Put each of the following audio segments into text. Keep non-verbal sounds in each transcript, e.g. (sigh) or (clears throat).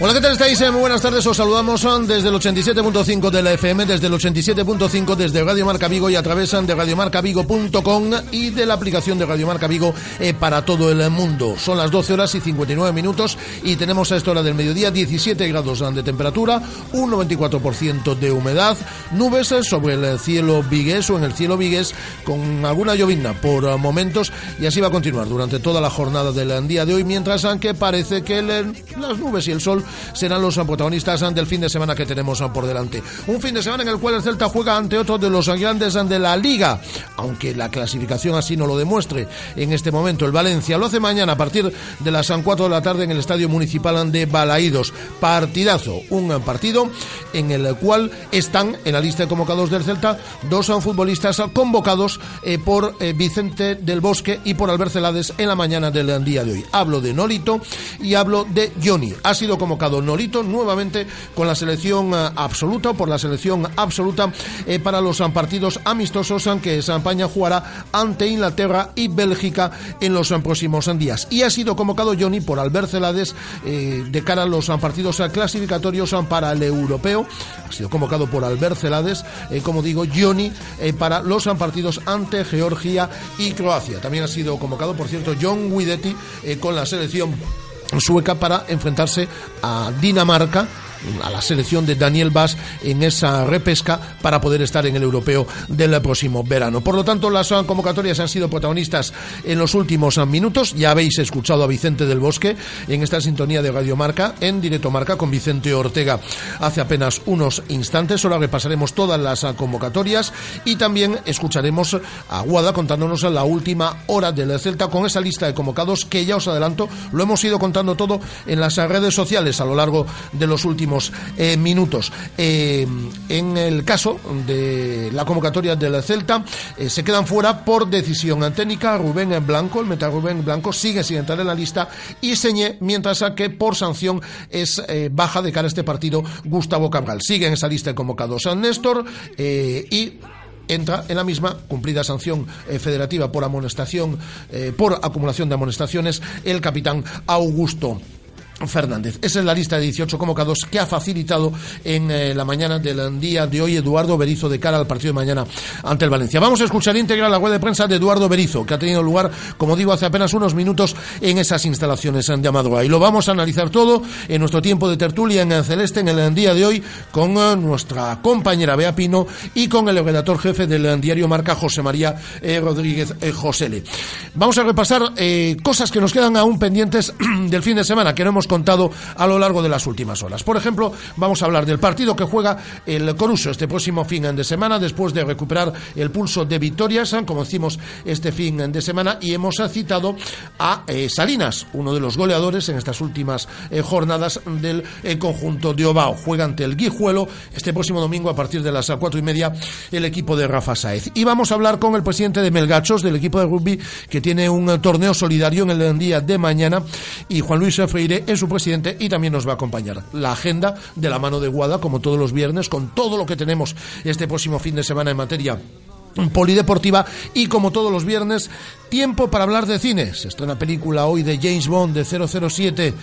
Hola, ¿qué tal estáis? Eh, Muy buenas tardes, os saludamos eh, desde el 87.5 de la FM, desde el 87.5 desde Radio Marca Vigo y a través eh, de radiomarcavigo.com y de la aplicación de Radio Marca Vigo eh, para todo el mundo. Son las 12 horas y 59 minutos y tenemos a esta hora del mediodía 17 grados de temperatura, un 94% de humedad, nubes sobre el cielo vigués o en el cielo vigués con alguna llovizna por momentos y así va a continuar durante toda la jornada del día de hoy, mientras que parece que el- las nubes y el sol serán los protagonistas del fin de semana que tenemos por delante. Un fin de semana en el cual el Celta juega ante otro de los grandes de la liga, aunque la clasificación así no lo demuestre en este momento. El Valencia lo hace mañana a partir de las 4 de la tarde en el Estadio Municipal de Balaídos. Partidazo, un partido en el cual están en la lista de convocados del Celta dos futbolistas convocados eh, por eh, Vicente del Bosque y por Albert Celades en la mañana del día de hoy. Hablo de Nolito y hablo de Johnny. Ha sido convocado Nolito nuevamente con la selección eh, absoluta, por la selección absoluta eh, para los eh, partidos amistosos que España jugará ante Inglaterra y Bélgica en los próximos días. Y ha sido convocado Johnny por Albert Celades de cara a los partidos clasificatorios para el europeo. Ha sido convocado por Albert Celades, como digo, Johnny para los partidos ante Georgia y Croacia. También ha sido convocado, por cierto, John Guidetti con la selección sueca para enfrentarse a Dinamarca a la selección de Daniel Vaz en esa repesca para poder estar en el europeo del próximo verano. Por lo tanto, las convocatorias han sido protagonistas en los últimos minutos. Ya habéis escuchado a Vicente del Bosque en esta sintonía de Radio Marca, en directo Marca con Vicente Ortega hace apenas unos instantes. Ahora repasaremos todas las convocatorias y también escucharemos a Guada contándonos la última hora del Celta con esa lista de convocados que ya os adelanto, lo hemos ido contando todo en las redes sociales a lo largo de los últimos eh, minutos. Eh, en el caso de la convocatoria del Celta, eh, se quedan fuera por decisión técnica Rubén Blanco, el meta Rubén Blanco sigue sin entrar en la lista y Señé, mientras que por sanción es eh, baja de cara a este partido Gustavo Cabral. Sigue en esa lista de convocados a Néstor eh, y entra en la misma cumplida sanción eh, federativa por amonestación, eh, por acumulación de amonestaciones, el capitán Augusto. Fernández. Esa es la lista de 18 convocados que ha facilitado en eh, la mañana del día de hoy Eduardo Berizo de cara al partido de mañana ante el Valencia. Vamos a escuchar íntegra la web de prensa de Eduardo Berizo, que ha tenido lugar, como digo, hace apenas unos minutos en esas instalaciones de Amadora. Y lo vamos a analizar todo en nuestro tiempo de tertulia en el Celeste en el día de hoy con eh, nuestra compañera Bea Pino y con el redactor jefe del diario Marca, José María eh, Rodríguez eh, Josele. Vamos a repasar eh, cosas que nos quedan aún pendientes (clears throat) del fin de semana que no hemos contado a lo largo de las últimas horas. Por ejemplo, vamos a hablar del partido que juega el Coruso este próximo fin de semana después de recuperar el pulso de victorias, como decimos este fin de semana, y hemos citado a eh, Salinas, uno de los goleadores en estas últimas eh, jornadas del eh, conjunto de Obao. Juega ante el Guijuelo este próximo domingo a partir de las cuatro y media el equipo de Rafa Saez. Y vamos a hablar con el presidente de Melgachos, del equipo de rugby, que tiene un eh, torneo solidario en el día de mañana, y Juan Luis Freire es su presidente y también nos va a acompañar. La agenda de la mano de Guada, como todos los viernes, con todo lo que tenemos este próximo fin de semana en materia polideportiva y como todos los viernes, tiempo para hablar de cine. Se estrena película hoy de James Bond de 007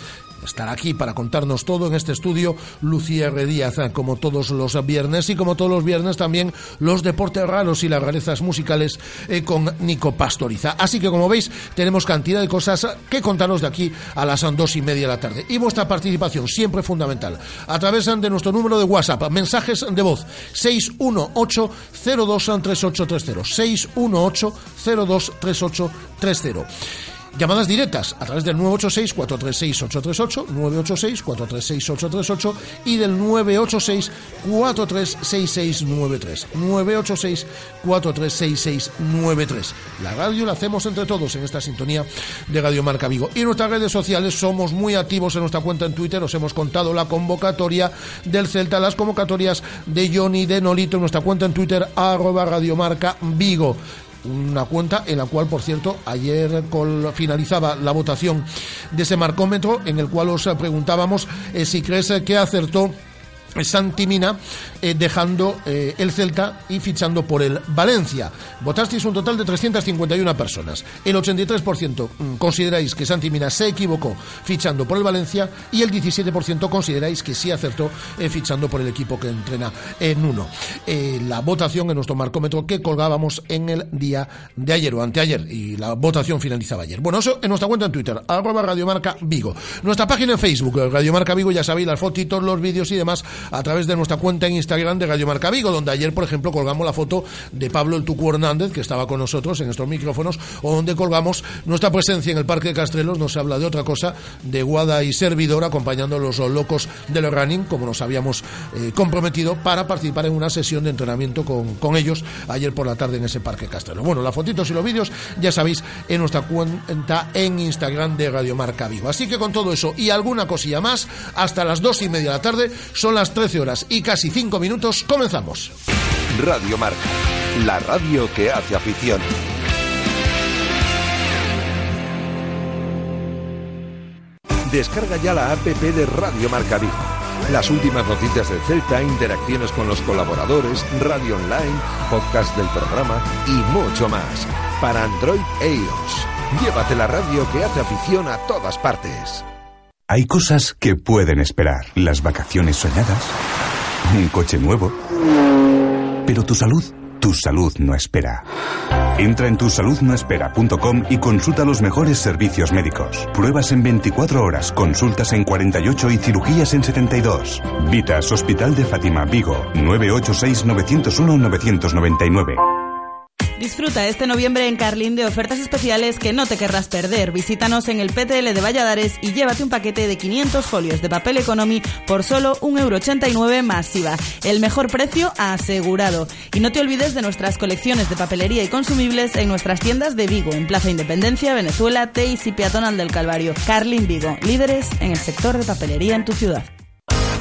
estar aquí para contarnos todo en este estudio Lucía R. Díaz, como todos los viernes y como todos los viernes también los deportes raros y las rarezas musicales eh, con Nico Pastoriza. Así que como veis tenemos cantidad de cosas que contaros de aquí a las dos y media de la tarde. Y vuestra participación siempre fundamental a través de nuestro número de WhatsApp, mensajes de voz 618 023830 618 023830 Llamadas directas a través del 986-436-838, 986-436-838 y del 986-436693. 986-436693. La radio la hacemos entre todos en esta sintonía de Radio Marca Vigo. Y nuestras redes sociales somos muy activos en nuestra cuenta en Twitter. Os hemos contado la convocatoria del Celta, las convocatorias de Johnny de Nolito en nuestra cuenta en Twitter, arroba Radiomarca Vigo una cuenta en la cual, por cierto, ayer finalizaba la votación de ese marcómetro en el cual os preguntábamos eh, si crees que acertó Santi Mina eh, dejando eh, el Celta y fichando por el Valencia. Votasteis un total de 351 personas. El 83% mm, consideráis que Santi Mina se equivocó fichando por el Valencia y el 17% consideráis que sí acertó eh, fichando por el equipo que entrena en uno. la votación en nuestro marcómetro que colgábamos en el día de ayer o anteayer y la votación finalizaba ayer. Bueno, eso en nuestra cuenta en Twitter, arroba Radiomarca Vigo. Nuestra página en Facebook, Radiomarca Vigo, ya sabéis, las fotitos, los vídeos y demás a través de nuestra cuenta en Instagram de Radio Marca Vigo, donde ayer, por ejemplo, colgamos la foto de Pablo el Tucu Hernández, que estaba con nosotros en estos micrófonos, o donde colgamos nuestra presencia en el Parque de Castrelos, no se habla de otra cosa, de Guada y servidor, acompañando a los locos del running, como nos habíamos eh, comprometido, para participar en una sesión de entrenamiento con, ellos ayer por la tarde en ese Parque Castrelos. Bueno, las fotitos y los vídeos, ya sabéis, en nuestra cuenta en Instagram de Radio Marca Vigo. Así que con todo eso y alguna cosilla más, hasta las dos y media de la tarde, son las 13 horas y casi 5 minutos, comenzamos. Radio Marca, la radio que hace afición. Descarga ya la app de Radio Marca Vigo. Las últimas noticias del Celta, interacciones con los colaboradores, radio online, podcast del programa y mucho más. Para Android e iOS. Llévate la radio que hace afición a todas partes. Hay cosas que pueden esperar. Las vacaciones soñadas, (laughs) un coche nuevo. Pero tu salud, tu salud no espera. Entra en tusaludnoespera.com y consulta los mejores servicios médicos. Pruebas en 24 horas, consultas en 48 y cirugías en 72. Vitas Hospital de Fátima, Vigo, 986 901 999. Disfruta este noviembre en Carlín de ofertas especiales que no te querrás perder. Visítanos en el PTL de Valladares y llévate un paquete de 500 folios de papel economy por solo 1,89€ masiva. El mejor precio asegurado. Y no te olvides de nuestras colecciones de papelería y consumibles en nuestras tiendas de Vigo, en Plaza Independencia, Venezuela, Teis y Peatonal del Calvario. Carlin Vigo, líderes en el sector de papelería en tu ciudad.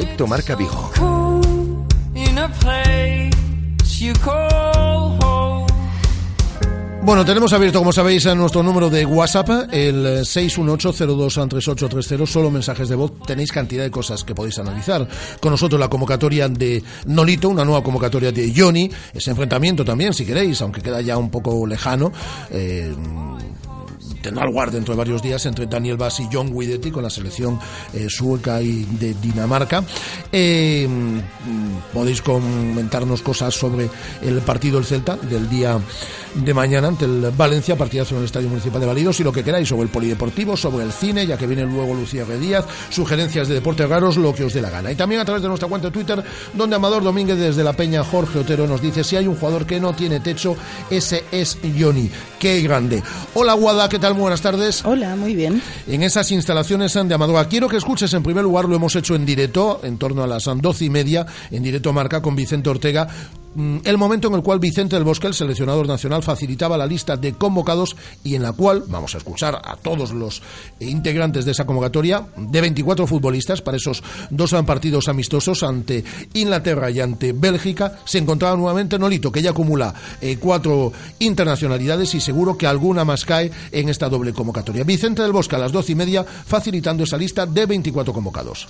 Directo Marca Vigo. Bueno, tenemos abierto, como sabéis, nuestro número de WhatsApp, el 618-023830, solo mensajes de voz. Tenéis cantidad de cosas que podéis analizar. Con nosotros la convocatoria de Nolito, una nueva convocatoria de Johnny, ese enfrentamiento también, si queréis, aunque queda ya un poco lejano. Eh, tendrá lugar dentro de varios días entre Daniel Bass y John Guidetti con la selección eh, sueca y de Dinamarca. Eh, podéis comentarnos cosas sobre el partido del Celta del día de mañana ante el Valencia, partidazo en el Estadio Municipal de Validos y lo que queráis sobre el polideportivo, sobre el cine, ya que viene luego Lucía G. Díaz, sugerencias de deportes raros, lo que os dé la gana. Y también a través de nuestra cuenta de Twitter, donde Amador Domínguez desde la Peña Jorge Otero nos dice si hay un jugador que no tiene techo, ese es Johnny. Qué grande. Hola Guada, ¿qué tal? Buenas tardes. Hola, muy bien. En esas instalaciones de Amador, quiero que escuches en primer lugar, lo hemos hecho en directo, en torno a las doce y media, en directo marca con Vicente Ortega, el momento en el cual Vicente del Bosque, el seleccionador nacional, facilitaba la lista de convocados y en la cual vamos a escuchar a todos los integrantes de esa convocatoria de 24 futbolistas para esos dos partidos amistosos ante Inglaterra y ante Bélgica. Se encontraba nuevamente Nolito, que ya acumula eh, cuatro internacionalidades y seguro que alguna más cae en esta doble convocatoria. Vicente del Bosque a las doce y media facilitando esa lista de 24 convocados.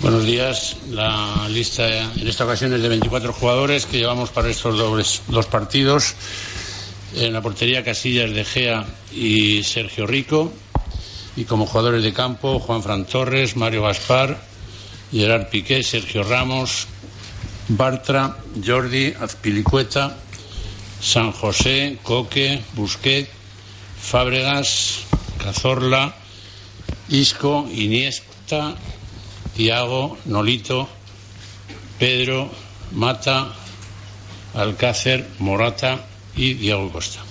Buenos días. La lista en esta ocasión es de 24 jugadores que llevamos para estos dobles, dos partidos. En la portería Casillas de Gea y Sergio Rico. Y como jugadores de campo, Juan Fran Torres, Mario Gaspar, Gerard Piqué, Sergio Ramos, Bartra, Jordi, Azpilicueta, San José, Coque, Busquet, Fábregas, Cazorla, Isco, Iniesta, Tiago, Nolito, Pedro, Mata, Alcácer, Morata y Diego Costa.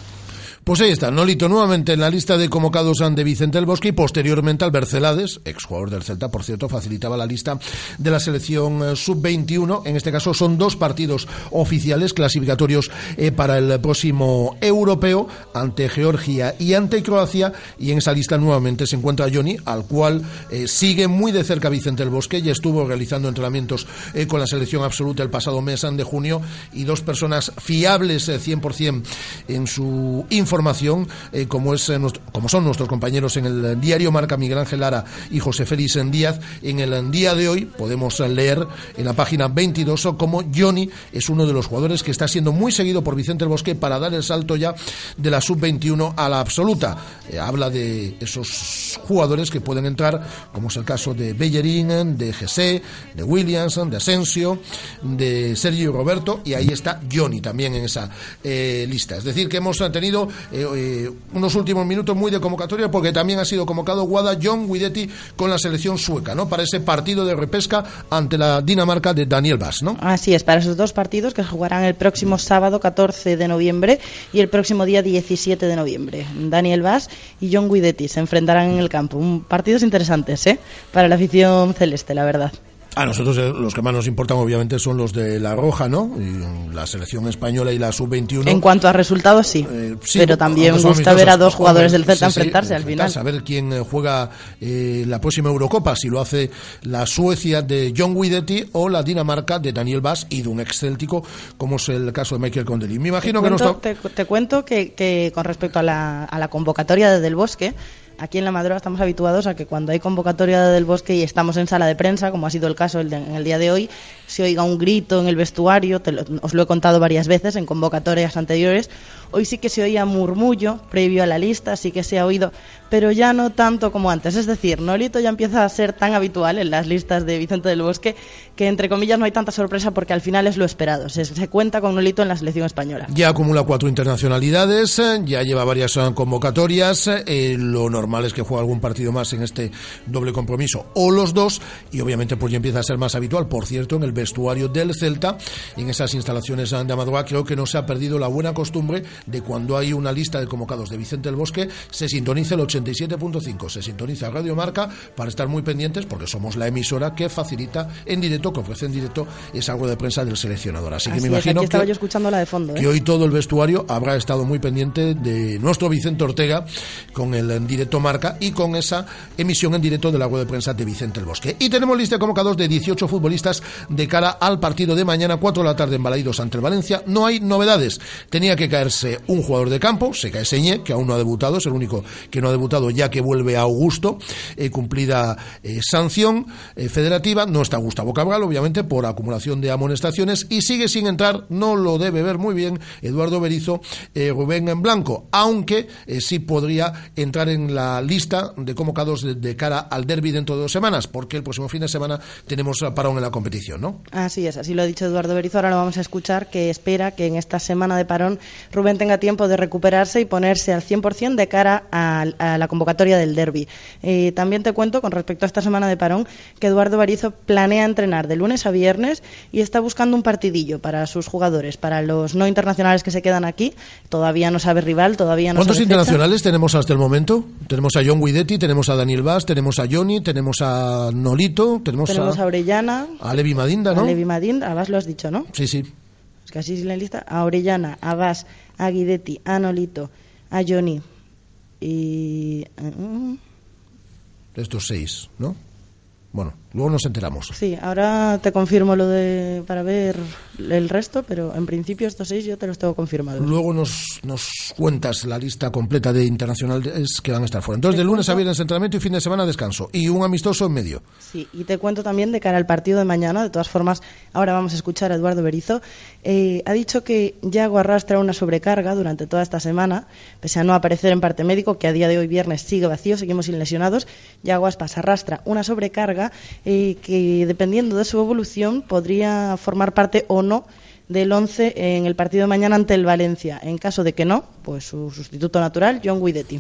Pues ahí está, Nolito nuevamente en la lista de convocados de Vicente del Bosque y posteriormente al Bercelades, exjugador del Celta, por cierto, facilitaba la lista de la selección eh, sub-21. En este caso son dos partidos oficiales clasificatorios eh, para el próximo europeo ante Georgia y ante Croacia. Y en esa lista nuevamente se encuentra Johnny, al cual eh, sigue muy de cerca Vicente del Bosque. Ya estuvo realizando entrenamientos con la selección absoluta el pasado mes de junio y dos personas fiables 100% en su información información, eh, como, es, eh, como son nuestros compañeros en el diario Marca Miguel Ángel Lara y José Félix Díaz, en el día de hoy podemos leer en la página 22 como Johnny es uno de los jugadores que está siendo muy seguido por Vicente el Bosque para dar el salto ya de la sub-21 a la absoluta. Eh, habla de esos jugadores que pueden entrar, como es el caso de Bellerín, de Jesse, de Williams, de Asensio, de Sergio Roberto, y ahí está Johnny también en esa lista. Es decir, que hemos tenido eh, eh, unos últimos minutos muy de convocatoria porque también ha sido convocado Guada John Guidetti con la selección sueca, ¿no? Para ese partido de repesca ante la Dinamarca de Daniel Bass, ¿no? Así es, para esos dos partidos que jugarán el próximo sábado 14 de noviembre y el próximo día 17 de noviembre. Daniel Bass y John Guidetti se enfrentarán en el campo. Un, partidos interesantes, ¿eh? Para la afición celeste, la verdad. A nosotros eh, los que más nos importan obviamente son los de la Roja, ¿no? la selección española y la sub-21. En cuanto a resultados, sí. Eh, pero también gusta ver a dos jugadores del Celta enfrentarse al final. Saber quién eh, juega la próxima Eurocopa, si lo hace la Suecia de John Guidetti o la Dinamarca de Daniel Bass y de un excéltico, como es el caso de Michael Condeli. Me imagino que no te, te, cuento que, que con respecto a la, a la convocatoria de Del Bosque, Aquí en La Madroa estamos habituados a que cuando hay convocatoria del bosque y estamos en sala de prensa, como ha sido el caso en el día de hoy, se oiga un grito en el vestuario, os lo he contado varias veces en convocatorias anteriores, hoy sí que se oía murmullo previo a la lista, sí que se ha oído, pero ya no tanto como antes. Es decir, Nolito ya empieza a ser tan habitual en las listas de Vicente del Bosque que, entre comillas, no hay tanta sorpresa porque al final es lo esperado. Se, cuenta con Nolito en la selección española. Ya acumula cuatro internacionalidades, ya lleva varias eh, convocatorias. Eh, lo normal es que juegue algún partido más en este doble compromiso o los dos. Y obviamente, pues ya empieza a ser más habitual. Por cierto, en el vestuario del Celta, en esas instalaciones de Amadroa, creo que no se ha perdido la buena costumbre de cuando hay una lista de convocados de Vicente del Bosque, se sintoniza el 87.5, se sintoniza Radio Marca para estar muy pendientes porque somos la emisora que facilita en directo, que ofrece en directo esa rueda de prensa del seleccionador. Así, que me imagino estaba yo escuchando la de fondo, que ¿eh? hoy todo el vestuario habrá estado muy pendiente de nuestro Vicente Ortega con el en directo Marca y con esa emisión en directo de la rueda de prensa de Vicente el Bosque. Y tenemos lista de convocados de 18 futbolistas de cara al partido de mañana, 4 de la tarde en Balaidos ante el Valencia. No hay novedades. Tenía que caerse eh, un jugador de campo, se cae Señé, que aún no ha debutado, es el único que no ha debutado ya que vuelve a Augusto, eh, cumplida eh, sanción federativa. No está Gustavo Cabral, obviamente, por acumulación de amonestaciones y sigue sin entrar, no lo debe ver muy bien, Eduardo Berizo, Rubén en blanco, aunque sí podría entrar en la lista de convocados de, cara al derby dentro de dos semanas, porque el próximo fin de semana tenemos parón en la competición, ¿no? Así es, así lo ha dicho Eduardo Berizo. Ahora lo vamos a escuchar, que espera que en esta semana de parón Rubén tenga tiempo de recuperarse y ponerse al 100% de cara a, la convocatoria del derby. Eh, también te cuento, con respecto a esta semana de parón, que Eduardo Berizo planea entrenar de lunes a viernes y está buscando un partidillo para sus jugadores, para los no internacionales que se quedan aquí. Todavía no sabe rival, todavía no ¿Cuántos sabe internacionales tenemos hasta el momento? Tenemos a John Guidetti, tenemos a Daniel Vaz, tenemos a Johnny, tenemos a Nolito, tenemos, a, Orellana, a Levi Madinda, ¿no? A Levi Madinda, además lo has dicho, ¿no? Sí, sí. Es que así es la lista. A Orellana, a Vaz, a Guidetti, a Nolito, a Johnny y... Uh, Estos seis, ¿no? Bueno, luego nos enteramos. Sí, ahora te confirmo lo de para ver el resto, pero en principio estos seis yo te los tengo confirmados. Luego nos, nos cuentas la lista completa de internacionales que van a estar fuera. Entonces, de lunes a viernes entrenamiento y fin de semana descanso. Y un amistoso en medio. Sí, y te cuento también de cara al partido de mañana. De todas formas, ahora vamos a escuchar a Eduardo Berizo. Eh, ha dicho que Yago arrastra una sobrecarga durante toda esta semana, pese a no aparecer en parte médico, que a día de hoy viernes sigue vacío, seguimos sin lesionados. Yago Aspas arrastra una sobrecarga eh, que, dependiendo de su evolución, podría formar parte o no del 11 en el partido de mañana ante el Valencia. En caso de que no, pues su sustituto natural, John Guidetti.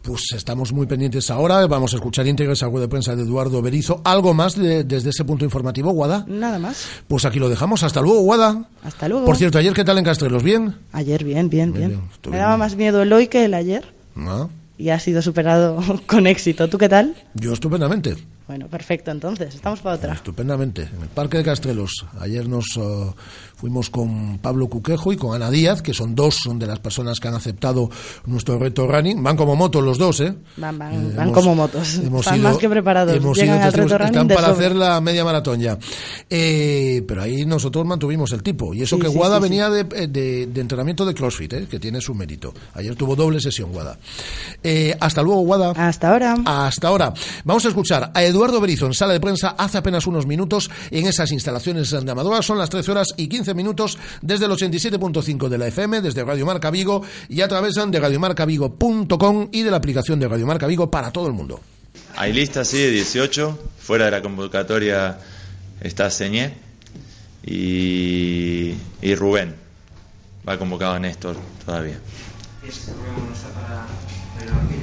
Pues estamos muy pendientes ahora. Vamos a escuchar íntegras algo de prensa de Eduardo Berizo. ¿Algo más desde ese punto informativo, Guada? Nada más. Pues aquí lo dejamos. Hasta luego, Guada. Hasta luego. Por cierto, ayer, ¿qué tal en Castrelos? ¿Bien? Ayer, bien, bien, bien. Me daba más miedo el hoy que el ayer. Ah. Y ha sido superado (laughs) con éxito. ¿Tú qué tal? Yo estupendamente. Bueno, perfecto, entonces, estamos para otra. Estupendamente. En el Parque de Castrelos. Ayer nos uh, fuimos con Pablo Cuquejo y con Ana Díaz, que son dos son de las personas que han aceptado nuestro reto running. Van como motos los dos, ¿eh? Van, van, eh, van como motos. Están más que preparados. Llegan al reto running Están para hacer la media maratón ya. Eh, pero ahí nosotros mantuvimos el tipo. Y eso que Guada venía de, de, de, entrenamiento de CrossFit, ¿eh? que tiene su mérito. Ayer tuvo doble sesión, Guada. Eh, hasta luego, Guada. Hasta ahora. Hasta ahora. Vamos a escuchar a Eduardo Berizzo en sala de prensa hace apenas unos minutos en esas instalaciones de Amadora. Son las 13 horas y 15 minutos desde el 87.5 de la FM, desde Radio Marca Vigo y a través de radiomarcavigo.com y de la aplicación de Radio Marca Vigo para todo el mundo. Hay lista, sí, de 18. Fuera de la convocatoria está Señé y, y Rubén. Va convocado a Néstor todavía.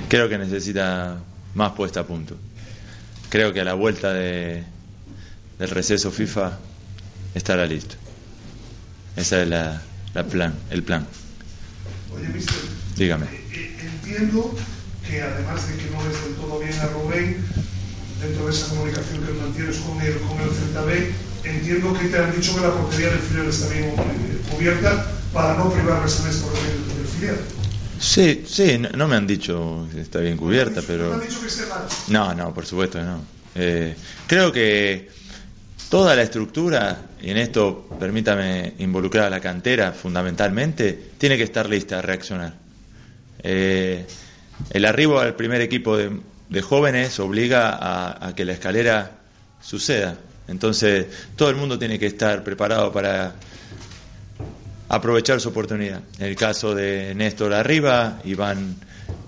Creo que necesita más puesta a punto creo que a la vuelta de, del receso FIFA estará listo. Ese es la, plan, el plan. Oye, mister, Dígame. Eh, eh, entiendo que además de que no ves del todo bien a Rubén, dentro de esa comunicación que mantienes con el, con el Celta B, entiendo que te han dicho que la portería del filial está bien cubierta para no privarles en esto del filial. Sí, sí, no, me han dicho que está bien cubierta, pero... ¿No han dicho que esté mal? No, no, por supuesto que no. Eh, creo que toda la estructura, y en esto permítame involucrar a la cantera fundamentalmente, tiene que estar lista a reaccionar. Eh, el arribo al primer equipo de, jóvenes obliga a, que la escalera suceda. Entonces, todo el mundo tiene que estar preparado para aprovechar su oportunidad. En el caso de Néstor arriba, Iván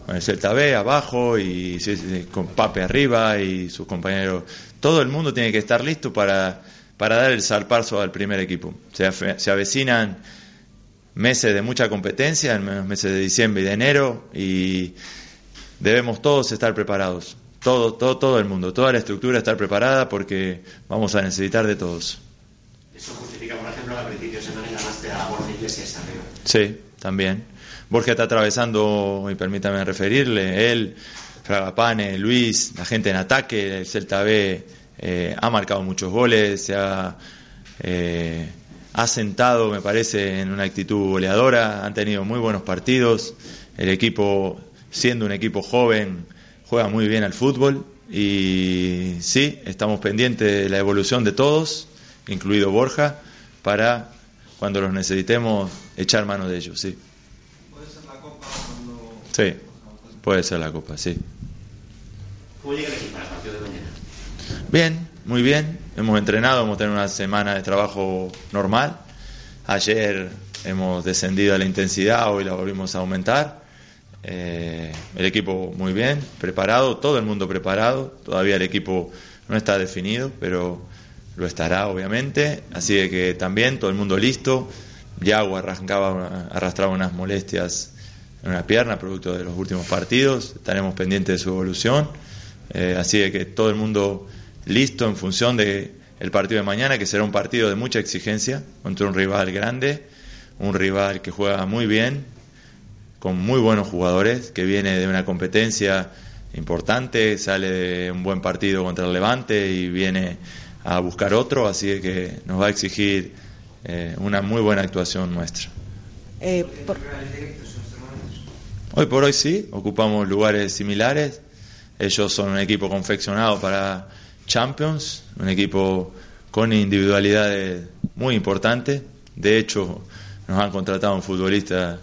con el Celta B abajo y con Pape arriba y sus compañeros. Todo el mundo tiene que estar listo para, para dar el salpazo al primer equipo. Se, se avecinan meses de mucha competencia, en los meses de diciembre y de enero, y debemos todos estar preparados. Todo, todo, todo el mundo, toda la estructura estar preparada porque vamos a necesitar de todos. Eso justifica, por ejemplo, que a principios de semana ganaste a Borja Sí, también. Borja está atravesando, y permítame referirle, él, Fragapane, Luis, la gente en ataque, el Celta B eh, ha marcado muchos goles, se ha, eh, ha sentado, me parece, en una actitud goleadora, han tenido muy buenos partidos, el equipo, siendo un equipo joven, juega muy bien al fútbol y sí, estamos pendientes de la evolución de todos incluido Borja, para cuando los necesitemos echar mano de ellos, sí. Sí, puede ser la Copa, sí. ¿Cómo llega el equipo al partido de mañana? Bien, muy bien. Hemos entrenado, hemos tenido una semana de trabajo normal. Ayer hemos descendido a la intensidad, hoy la volvimos a aumentar. Eh, el equipo muy bien, preparado, todo el mundo preparado. Todavía el equipo no está definido, pero lo estará obviamente. Así que también todo el mundo listo. Yago arrancaba, arrastraba unas molestias en una pierna, producto de los últimos partidos. Estaremos pendientes de su evolución. Eh, así que todo el mundo listo en función de el partido de mañana, que será un partido de mucha exigencia contra un rival grande, un rival que juega muy bien, con muy buenos jugadores, que viene de una competencia importante, sale de un buen partido contra el Levante y viene a buscar otro, así que nos va a exigir eh, una muy buena actuación nuestra. Eh, por- Hoy por hoy sí, ocupamos lugares similares. Ellos son un equipo confeccionado para Champions, un equipo con individualidades muy importantes. De hecho, nos han contratado un futbolista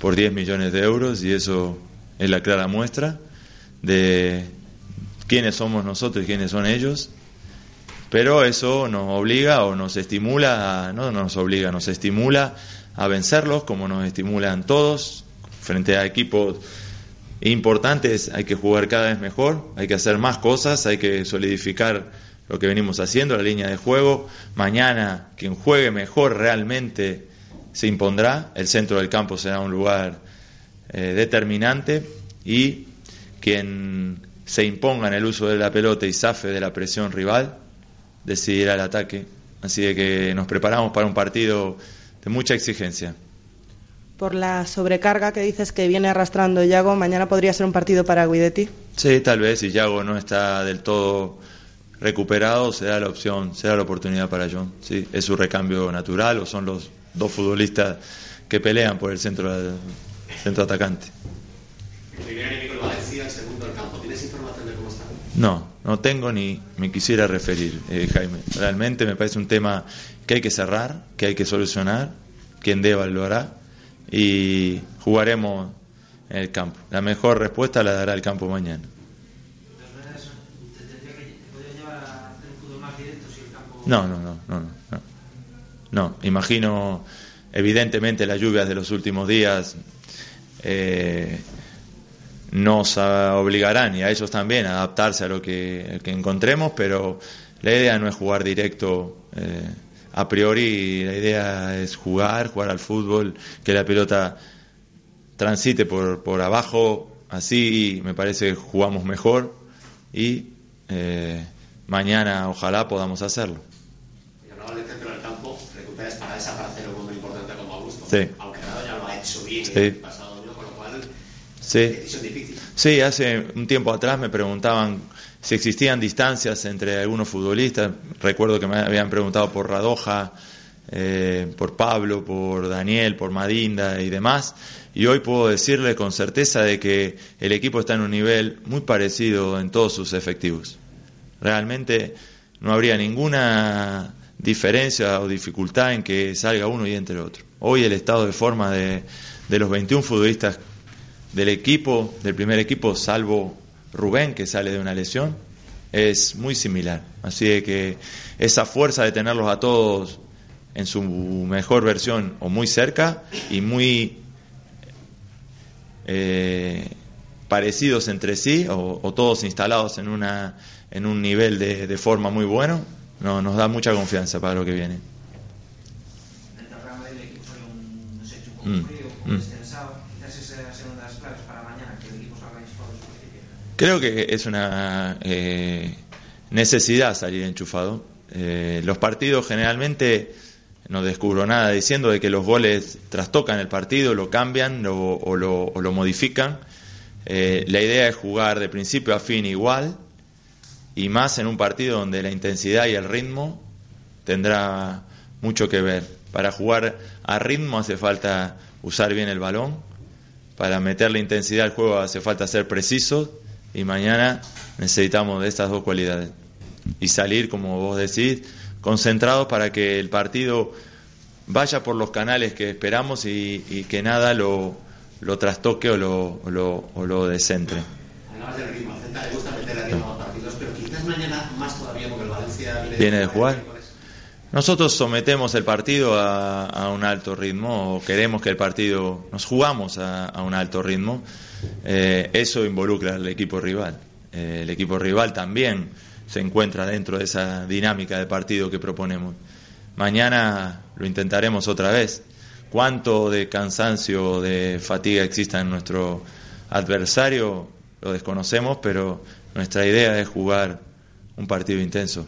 por 10 millones de euros y eso es la clara muestra de quiénes somos nosotros y quiénes son ellos. Pero eso nos obliga o nos estimula, a- no nos obliga, nos estimula a vencerlos como nos estimulan todos. Frente a equipos importantes hay que jugar cada vez mejor, hay que hacer más cosas, hay que solidificar lo que venimos haciendo, la línea de juego. Mañana quien juegue mejor realmente se impondrá, el centro del campo será un lugar eh, determinante y quien se imponga en el uso de la pelota y zafe de la presión rival decidirá el ataque. Así de que nos preparamos para un partido de mucha exigencia. por la sobrecarga que dices que viene arrastrando Yago, mañana podría ser un partido para Guidetti. Sí, tal vez si Yago no está del todo recuperado, será la opción, será la oportunidad para John. Sí, es su recambio natural o son los dos futbolistas que pelean por el centro, del- centro atacante. El primer enemigo el Valencia, el segundo el campo. ¿Tienes información? No, no tengo ni me quisiera referir, eh, Jaime. Realmente me parece un tema que hay que cerrar, que hay que solucionar. Quien deba lo hará y jugaremos en el campo. La mejor respuesta la dará el campo mañana. No, no, no, no, no, no. No, imagino, evidentemente las lluvias de los últimos días eh, nos obligarán y a ellos también a adaptarse a lo que, que encontremos, pero la idea no es jugar directo eh, a priori, la idea es jugar, jugar al fútbol, que la pelota transite por, por abajo, así me parece que jugamos mejor y eh, mañana ojalá podamos hacerlo. Y hablaba del centro del campo, recuperas para desaparecer un hombre importante como Augusto. Sí. Aunque Rado ya lo ha hecho bien Sí. el pasado domingo, con lo cual, Sí. decisión difícil. Sí, hace un tiempo atrás me preguntaban si existían distancias entre algunos futbolistas. Recuerdo que me habían preguntado por Radoja, eh, por Pablo, por Daniel, por Madinda y demás. Y hoy puedo decirle con certeza de que el equipo está en un nivel muy parecido en todos sus efectivos. Realmente no habría ninguna diferencia o dificultad en que salga uno y entre otro. Hoy el estado de forma de, de los 21 futbolistas del equipo, del primer equipo, salvo Rubén, que sale de una lesión, es muy similar. Así de que esa fuerza de tenerlos a todos en su mejor versión o muy cerca y muy eh, parecidos entre sí o, o todos instalados en, una, en un nivel de, de forma muy bueno, no, nos da mucha confianza para lo que viene. Mm, mm. Creo que es una eh, necesidad salir enchufado. Eh, los partidos generalmente no descubro nada diciendo de que los goles trastocan el partido, lo cambian lo- o, lo, modifican. Eh, la idea es jugar de principio a fin igual y más en un partido donde la intensidad y el ritmo tendrá mucho que ver. Para jugar a ritmo hace falta usar bien el balón, para meterle intensidad al juego hace falta ser preciso y mañana necesitamos de estas dos cualidades. Y salir, como vos decís, concentrados para que el partido vaya por los canales que esperamos y, y que nada lo, lo trastoque o lo, lo, o lo descentre. Viene de jugar. Nosotros sometemos el partido a, un alto ritmo o queremos que el partido, nos jugamos a, a un alto ritmo. Eh, eso involucra al equipo rival. Eh, el equipo rival también se encuentra dentro de esa dinámica de partido que proponemos. Mañana lo intentaremos otra vez. Cuánto de cansancio, de fatiga exista en nuestro adversario, lo desconocemos, pero nuestra idea es jugar un partido intenso.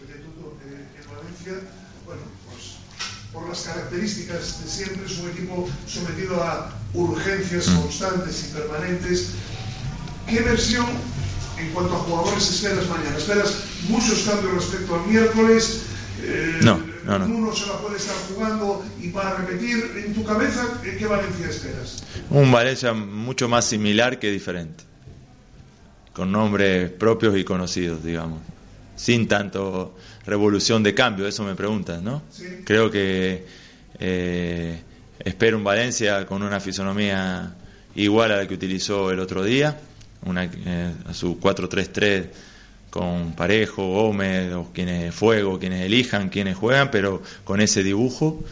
En Valencia, bueno, pues por las características de siempre es un equipo sometido a urgencias constantes y permanentes. ¿Qué versión en cuanto a jugadores esperas mañana? ¿Esperas muchos cambios respecto al miércoles? Eh, No, no, no. Uno se la puede estar jugando y para repetir en tu cabeza, ¿en ¿qué Valencia esperas? Un Valencia mucho más similar que diferente, con nombres propios y conocidos, digamos, sin tanto revolución de cambio, eso me preguntas, ¿no? Creo que eh, espero un Valencia con una fisonomía igual a la que utilizó el otro día, una, eh, a su 4-3-3 con Parejo, Gómez, o quienes Fuego, quienes elijan, quienes juegan, pero con ese dibujo,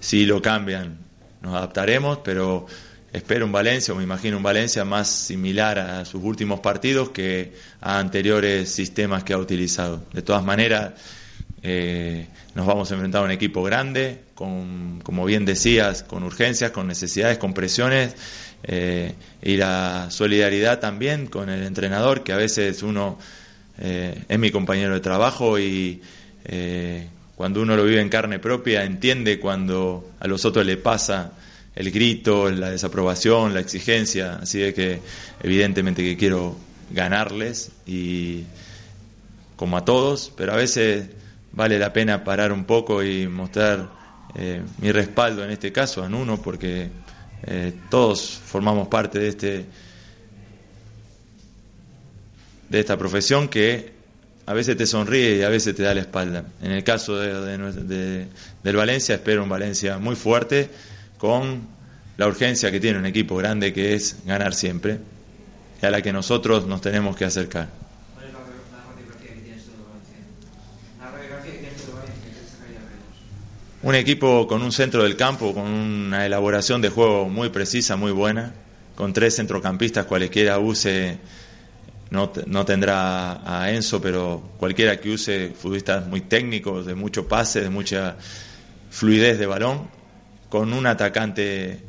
si lo cambian, nos adaptaremos, pero espero un Valencia, o me imagino un Valencia más similar a sus últimos partidos que a anteriores sistemas que ha utilizado. De todas maneras, eh, nos vamos a enfrentar a un equipo grande, con, como bien decías, con urgencias, con necesidades, con presiones, eh, y la solidaridad también con el entrenador, que a veces uno eh, es mi compañero de trabajo y cuando uno lo vive en carne propia entiende cuando a los otros le pasa el grito, la desaprobación, la exigencia, así de que evidentemente que quiero ganarles y como a todos, pero a veces vale la pena parar un poco y mostrar eh, mi respaldo en este caso a Nuno porque eh, todos formamos parte de este de esta profesión que a veces te sonríe y a veces te da la espalda. En el caso de, de- de- del Valencia, espero un Valencia muy fuerte, con la urgencia que tiene un equipo grande que es ganar siempre, y a la que nosotros nos tenemos que acercar. Un equipo con un centro del campo, con una elaboración de juego muy precisa, muy buena, con tres centrocampistas, cualquiera use, no, no tendrá a Enzo, pero cualquiera que use futbolistas muy técnicos, de mucho pase, de mucha fluidez de balón, con un atacante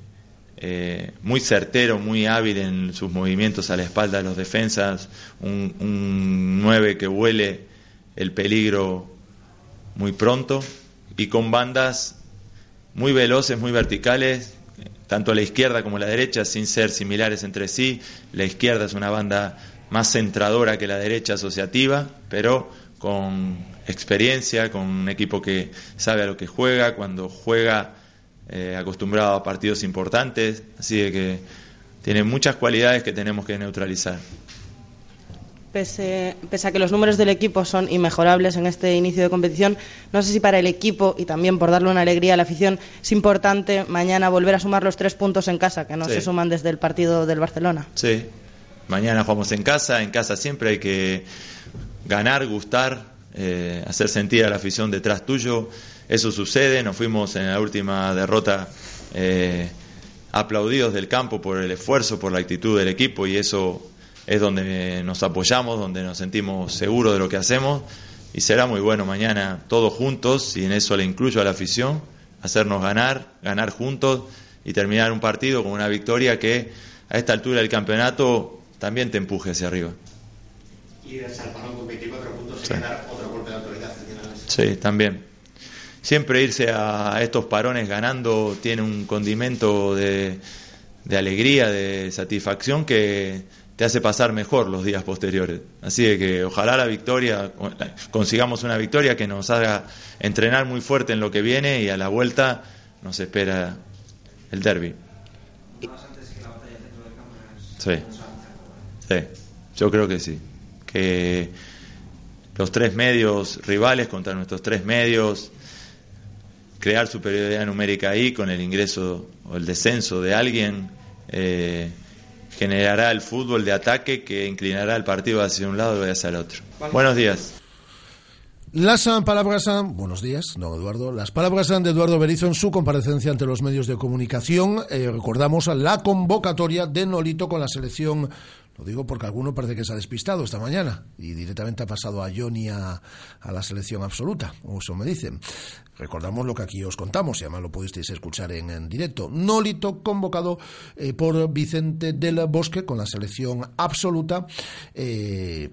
eh, muy certero, muy hábil en sus movimientos a la espalda de los defensas, un, un 9 que huele el peligro muy pronto y con bandas muy veloces, muy verticales, tanto a la izquierda como a la derecha, sin ser similares entre sí. La izquierda es una banda más centradora que la derecha asociativa, pero con experiencia, con un equipo que sabe a lo que juega, cuando juega eh, acostumbrado a partidos importantes, así de que tiene muchas cualidades que tenemos que neutralizar. Pese, pese a que los números del equipo son inmejorables en este inicio de competición, no sé si para el equipo y también por darle una alegría a la afición es importante mañana volver a sumar los tres puntos en casa, que no Sí. se suman desde el partido del Barcelona. Sí, mañana jugamos en casa, en casa siempre hay que ganar, gustar, eh, hacer sentir a la afición detrás tuyo. Eso sucede, nos fuimos en la última derrota eh, aplaudidos del campo por el esfuerzo, por la actitud del equipo y eso es donde nos apoyamos, donde nos sentimos seguros de lo que hacemos y será muy bueno mañana todos juntos y en eso le incluyo a la afición, hacernos ganar, ganar juntos y terminar un partido con una victoria que a esta altura del campeonato también te empuje hacia arriba. Y el Salparón con 24 puntos Sí. dar otro golpe de autoridad. Sí, también. Siempre irse a estos parones ganando tiene un condimento de, alegría, de satisfacción que te hace pasar mejor los días posteriores. Así que ojalá la victoria, consigamos una victoria que nos haga entrenar muy fuerte en lo que viene y a la vuelta nos espera el derby. Sí. Sí, yo creo que sí. Que los tres medios rivales contra nuestros tres medios, crear superioridad numérica ahí con el ingreso o el descenso de alguien eh, generará el fútbol de ataque que inclinará el partido hacia un lado y hacia el otro. Buenos días. Las palabras, buenos días, no Eduardo, las palabras de Eduardo Berizo en su comparecencia ante los medios de comunicación. Eh, recordamos la convocatoria de Nolito con la selección lo digo porque alguno parece que se ha despistado esta mañana y directamente ha pasado a Johnny a, la selección absoluta, o eso me dicen. Recordamos lo que aquí os contamos, y además lo pudisteis escuchar en, directo. Nolito convocado eh, por Vicente del Bosque con la selección absoluta. Eh,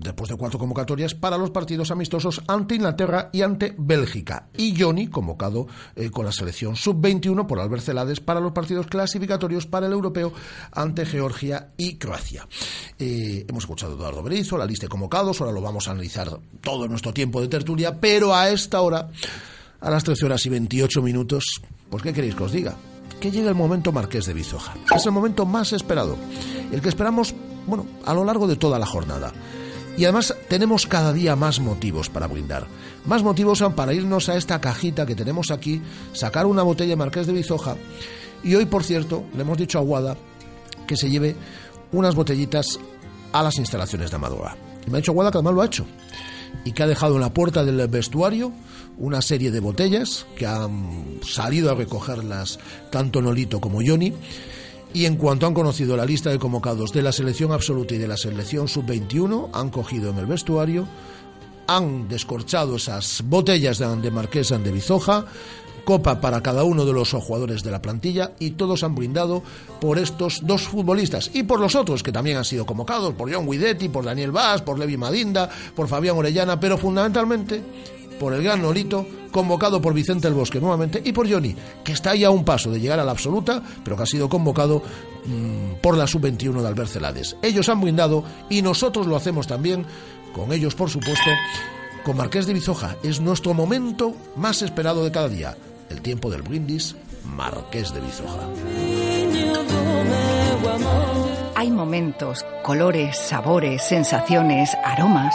después de cuatro convocatorias para los partidos amistosos ante Inglaterra y ante Bélgica. Y Johnny, convocado eh, con la selección sub-21 por Albert Celades para los partidos clasificatorios para el europeo ante Georgia y Croacia. Eh, hemos escuchado a Eduardo Berizo, la lista de convocados, ahora lo vamos a analizar todo nuestro tiempo de tertulia, pero a esta hora, a las 13 horas y 28 minutos, pues ¿qué queréis que os diga? que llega el momento Marqués de Bizoja. Es el momento más esperado, el que esperamos, bueno, a lo largo de toda la jornada. Y además tenemos cada día más motivos para brindar. Más motivos para irnos a esta cajita que tenemos aquí, sacar una botella de Marqués de Bizoja. Y hoy, por cierto, le hemos dicho a Guada que se lleve unas botellitas a las instalaciones de Amadora. Y me ha dicho Guada que además lo ha hecho. Y que ha dejado en la puerta del vestuario una serie de botellas que han salido a recogerlas tanto Nolito como Johnny y en cuanto han conocido la lista de convocados de la selección absoluta y de la selección sub-21, han cogido en el vestuario, han descorchado esas botellas de, Marquesa de Bizoja, copa para cada uno de los jugadores de la plantilla y todos han brindado por estos dos futbolistas. Y por los otros que también han sido convocados, por John Guidetti, por Daniel Vaz, por Levi Madinda, por Fabián Orellana, pero fundamentalmente por el gran Nolito, convocado por Vicente el Bosque nuevamente, y por Johnny, que está ahí a un paso de llegar a la absoluta, pero que ha sido convocado mm, por la sub-21 de Albert Celades. Ellos han brindado y nosotros lo hacemos también, con ellos por supuesto, con Marqués de Bizoja. Es nuestro momento más esperado de cada día, el tiempo del brindis, Marqués de Bizoja. Hay momentos, colores, sabores, sensaciones, aromas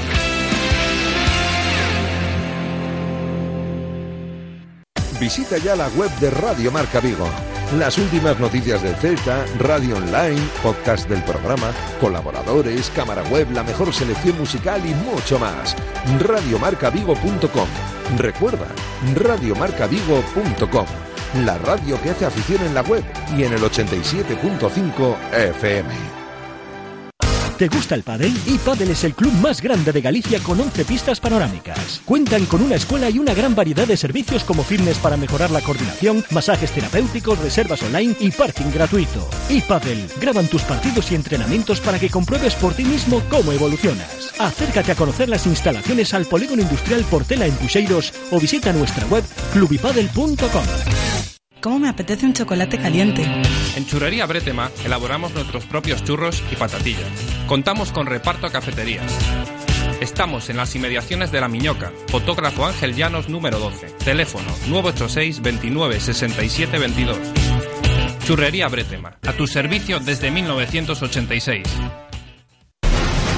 Visita ya la web de Radio Marca Vigo. Las últimas noticias del Celta, radio online, podcast del programa, colaboradores, cámara web, la mejor selección musical y mucho más. Radiomarcavigo.com. Recuerda, radiomarcavigo.com. La radio que hace afición en la web y en el 87.5 FM. ¿Te gusta el pádel? iPadel es el club más grande de Galicia con 11 pistas panorámicas. Cuentan con una escuela y una gran variedad de servicios como fitness para mejorar la coordinación, masajes terapéuticos, reservas online y parking gratuito. iPadel graban tus partidos y entrenamientos para que compruebes por ti mismo cómo evolucionas. Acércate a conocer las instalaciones al Polígono Industrial Portela en Puxeiros o visita nuestra web clubipadel.com. ¿Cómo me apetece un chocolate caliente? En Churrería Bretema elaboramos nuestros propios churros y patatillas. Contamos con reparto a cafeterías. Estamos en las inmediaciones de La Miñoca. Fotógrafo Ángel Llanos número 12. Teléfono 986 29 67 22. Churrería Bretema. A tu servicio desde 1986.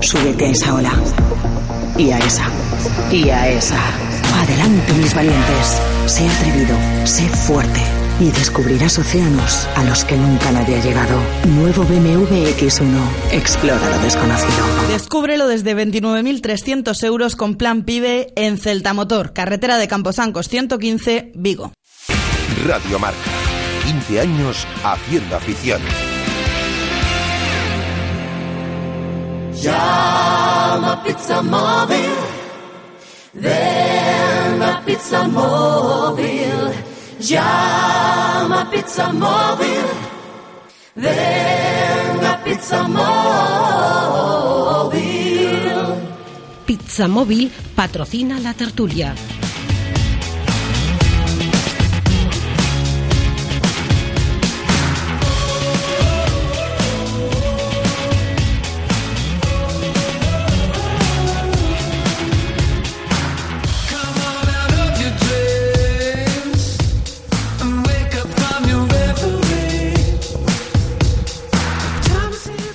Súbete a esa ola. Y a esa. Y a esa. Adelante, mis valientes. Sé atrevido. Sé fuerte. Y descubrirás océanos a los que nunca nadie ha llegado. Nuevo BMW X1. Explora lo desconocido. Descúbrelo desde 29.300 euros con plan PIBE en Celta Motor, carretera de Camposancos 115, Vigo. Radio Marca. 15 años haciendo afición. Llama Pizza Móvil. Ven a Pizza Móvil. Llama Pizza Móvil. Ven a Pizza Móvil. Pizza Móvil patrocina la tertulia.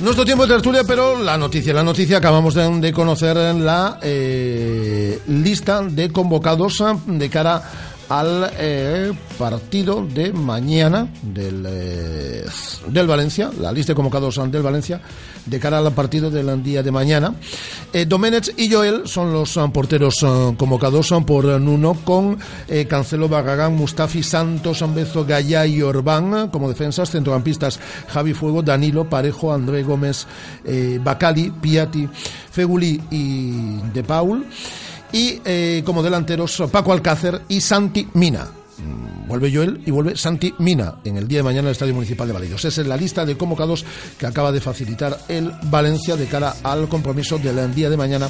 Nuestro tiempo de tertulia, pero la noticia, la noticia acabamos de, conocer en la eh, lista de convocados ah, de cara al eh, partido de mañana del, eh, del Valencia, la lista de convocados del Valencia, de cara al partido del día de mañana. Eh, Domenech y Joel son los ah, porteros ah, convocados ah, por Nuno, con eh, Cancelo, Barragán, Mustafi, Santos, Ambezo, Gaya y Orbán como defensas, centrocampistas Javi Fuego, Danilo, Parejo, André Gómez, eh, Bacali, Piatti, Feguli y De Paul y eh, como delanteros Paco Alcácer y Santi Mina. Mm, Vuelve Joel y vuelve Santi Mina en el día de mañana en el Estadio Municipal de Balaidos. Esa es la lista de convocados que acaba de facilitar el Valencia de cara al compromiso del día de mañana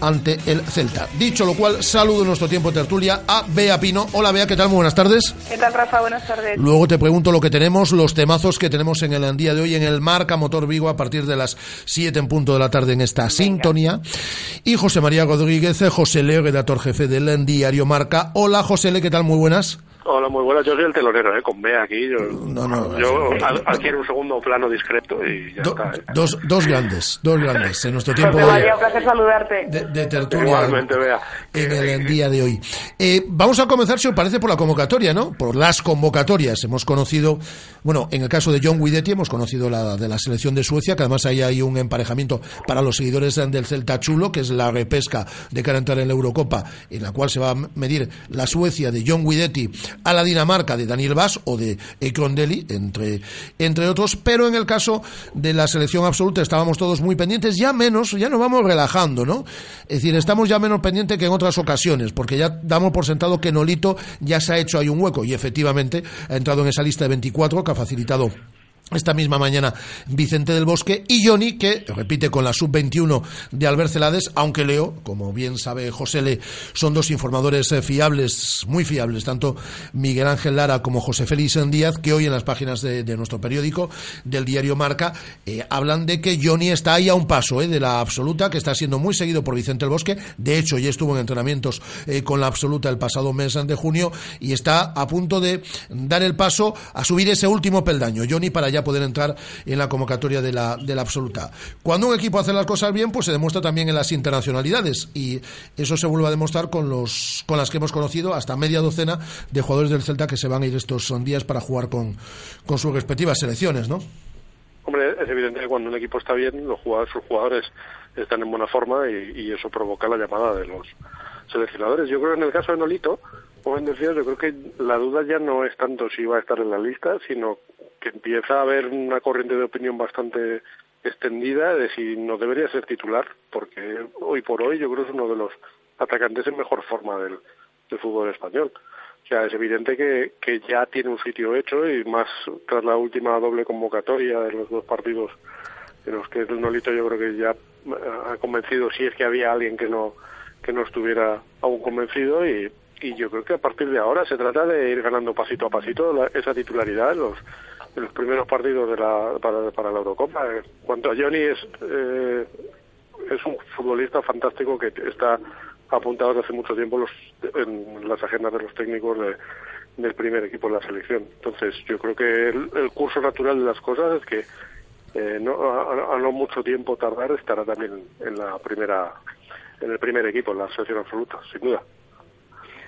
ante el Celta. Dicho lo cual, saludo en nuestro tiempo de tertulia a Bea Pino. Hola Bea, ¿qué tal? Muy buenas tardes. ¿Qué tal, Rafa? Buenas tardes. Luego te pregunto lo que tenemos, los temazos que tenemos en el día de hoy en el Marca Motor Vigo a partir de las 7 en punto de la tarde en esta sintonía. Y José María Rodríguez, José Leo, redactor jefe del diario Marca. Hola José Le, ¿qué tal? Muy buenas. Hola, muy buenas. Yo soy el telonero, ¿eh? Con B aquí. Yo, No, no, yo ad- adquiero un segundo plano discreto y ya está. ¿eh? Dos, dos grandes, dos grandes en nuestro tiempo José María, de, un placer saludarte. de- de tertulia Igualmente, vea. en el día de hoy. Eh, vamos a comenzar, si os parece, por la convocatoria, ¿no? Por las convocatorias. Hemos conocido, bueno, en el caso de John Guidetti, hemos conocido la de la selección de Suecia, que además ahí hay un emparejamiento para los seguidores del Celta Chulo, que es la repesca de cara a entrar en la Eurocopa, en la cual se va a medir la Suecia de John Guidetti a la Dinamarca de Daniel Vaz o de Ekron-Deli, entre, entre otros. Pero en el caso de la selección absoluta estábamos todos muy pendientes, ya menos, ya nos vamos relajando, ¿no? Es decir, estamos ya menos pendientes que en otras ocasiones, porque ya damos por sentado que Nolito ya se ha hecho ahí un hueco y efectivamente ha entrado en esa lista de 24 que ha facilitado esta misma mañana Vicente del Bosque y Johnny, que repite con la sub-21 de Albert Celades, aunque Leo, como bien sabe José Le, son dos informadores eh, fiables, muy fiables, tanto Miguel Ángel Lara como José Félix Díaz, que hoy en las páginas de, nuestro periódico, del diario Marca, eh, hablan de que Johnny está ahí a un paso eh, de la absoluta, que está siendo muy seguido por Vicente del Bosque, de hecho ya estuvo en entrenamientos eh, con la absoluta el pasado mes de junio y está a punto de dar el paso a subir ese último peldaño, Johnny, para ya poder entrar en la convocatoria de la, de la absoluta. Cuando un equipo hace las cosas bien, pues se demuestra también en las internacionalidades y eso se vuelve a demostrar con los con las que hemos conocido hasta media docena de jugadores del Celta que se van a ir estos son días para jugar con, con sus respectivas selecciones, ¿no? Hombre, es evidente que cuando un equipo está bien, los jugadores, sus jugadores están en buena forma y, y eso provoca la llamada de los seleccionadores. Yo creo que en el caso de Nolito, decías, yo creo que la duda ya no es tanto si va a estar en la lista, sino que empieza a haber una corriente de opinión bastante extendida de si no debería ser titular, porque hoy por hoy yo creo que es uno de los atacantes en mejor forma del, del fútbol español. O sea, es evidente que, que ya tiene un sitio hecho y más tras la última doble convocatoria de los dos partidos en los que el Nolito yo creo que ya eh, ha convencido si es que había alguien que no que no estuviera aún convencido y, y yo creo que a partir de ahora se trata de ir ganando pasito a pasito la- esa titularidad en los, primeros partidos de la, para, para la Eurocopa. En cuanto a Johnny es eh, es un futbolista fantástico que está apuntado desde hace mucho tiempo los, en las agendas de los técnicos de- del primer equipo de la selección. Entonces, yo creo que el, el curso natural de las cosas es que eh, no, a, a no mucho tiempo tardar estará también en la primera en el primer equipo, en la selección absoluta, sin duda.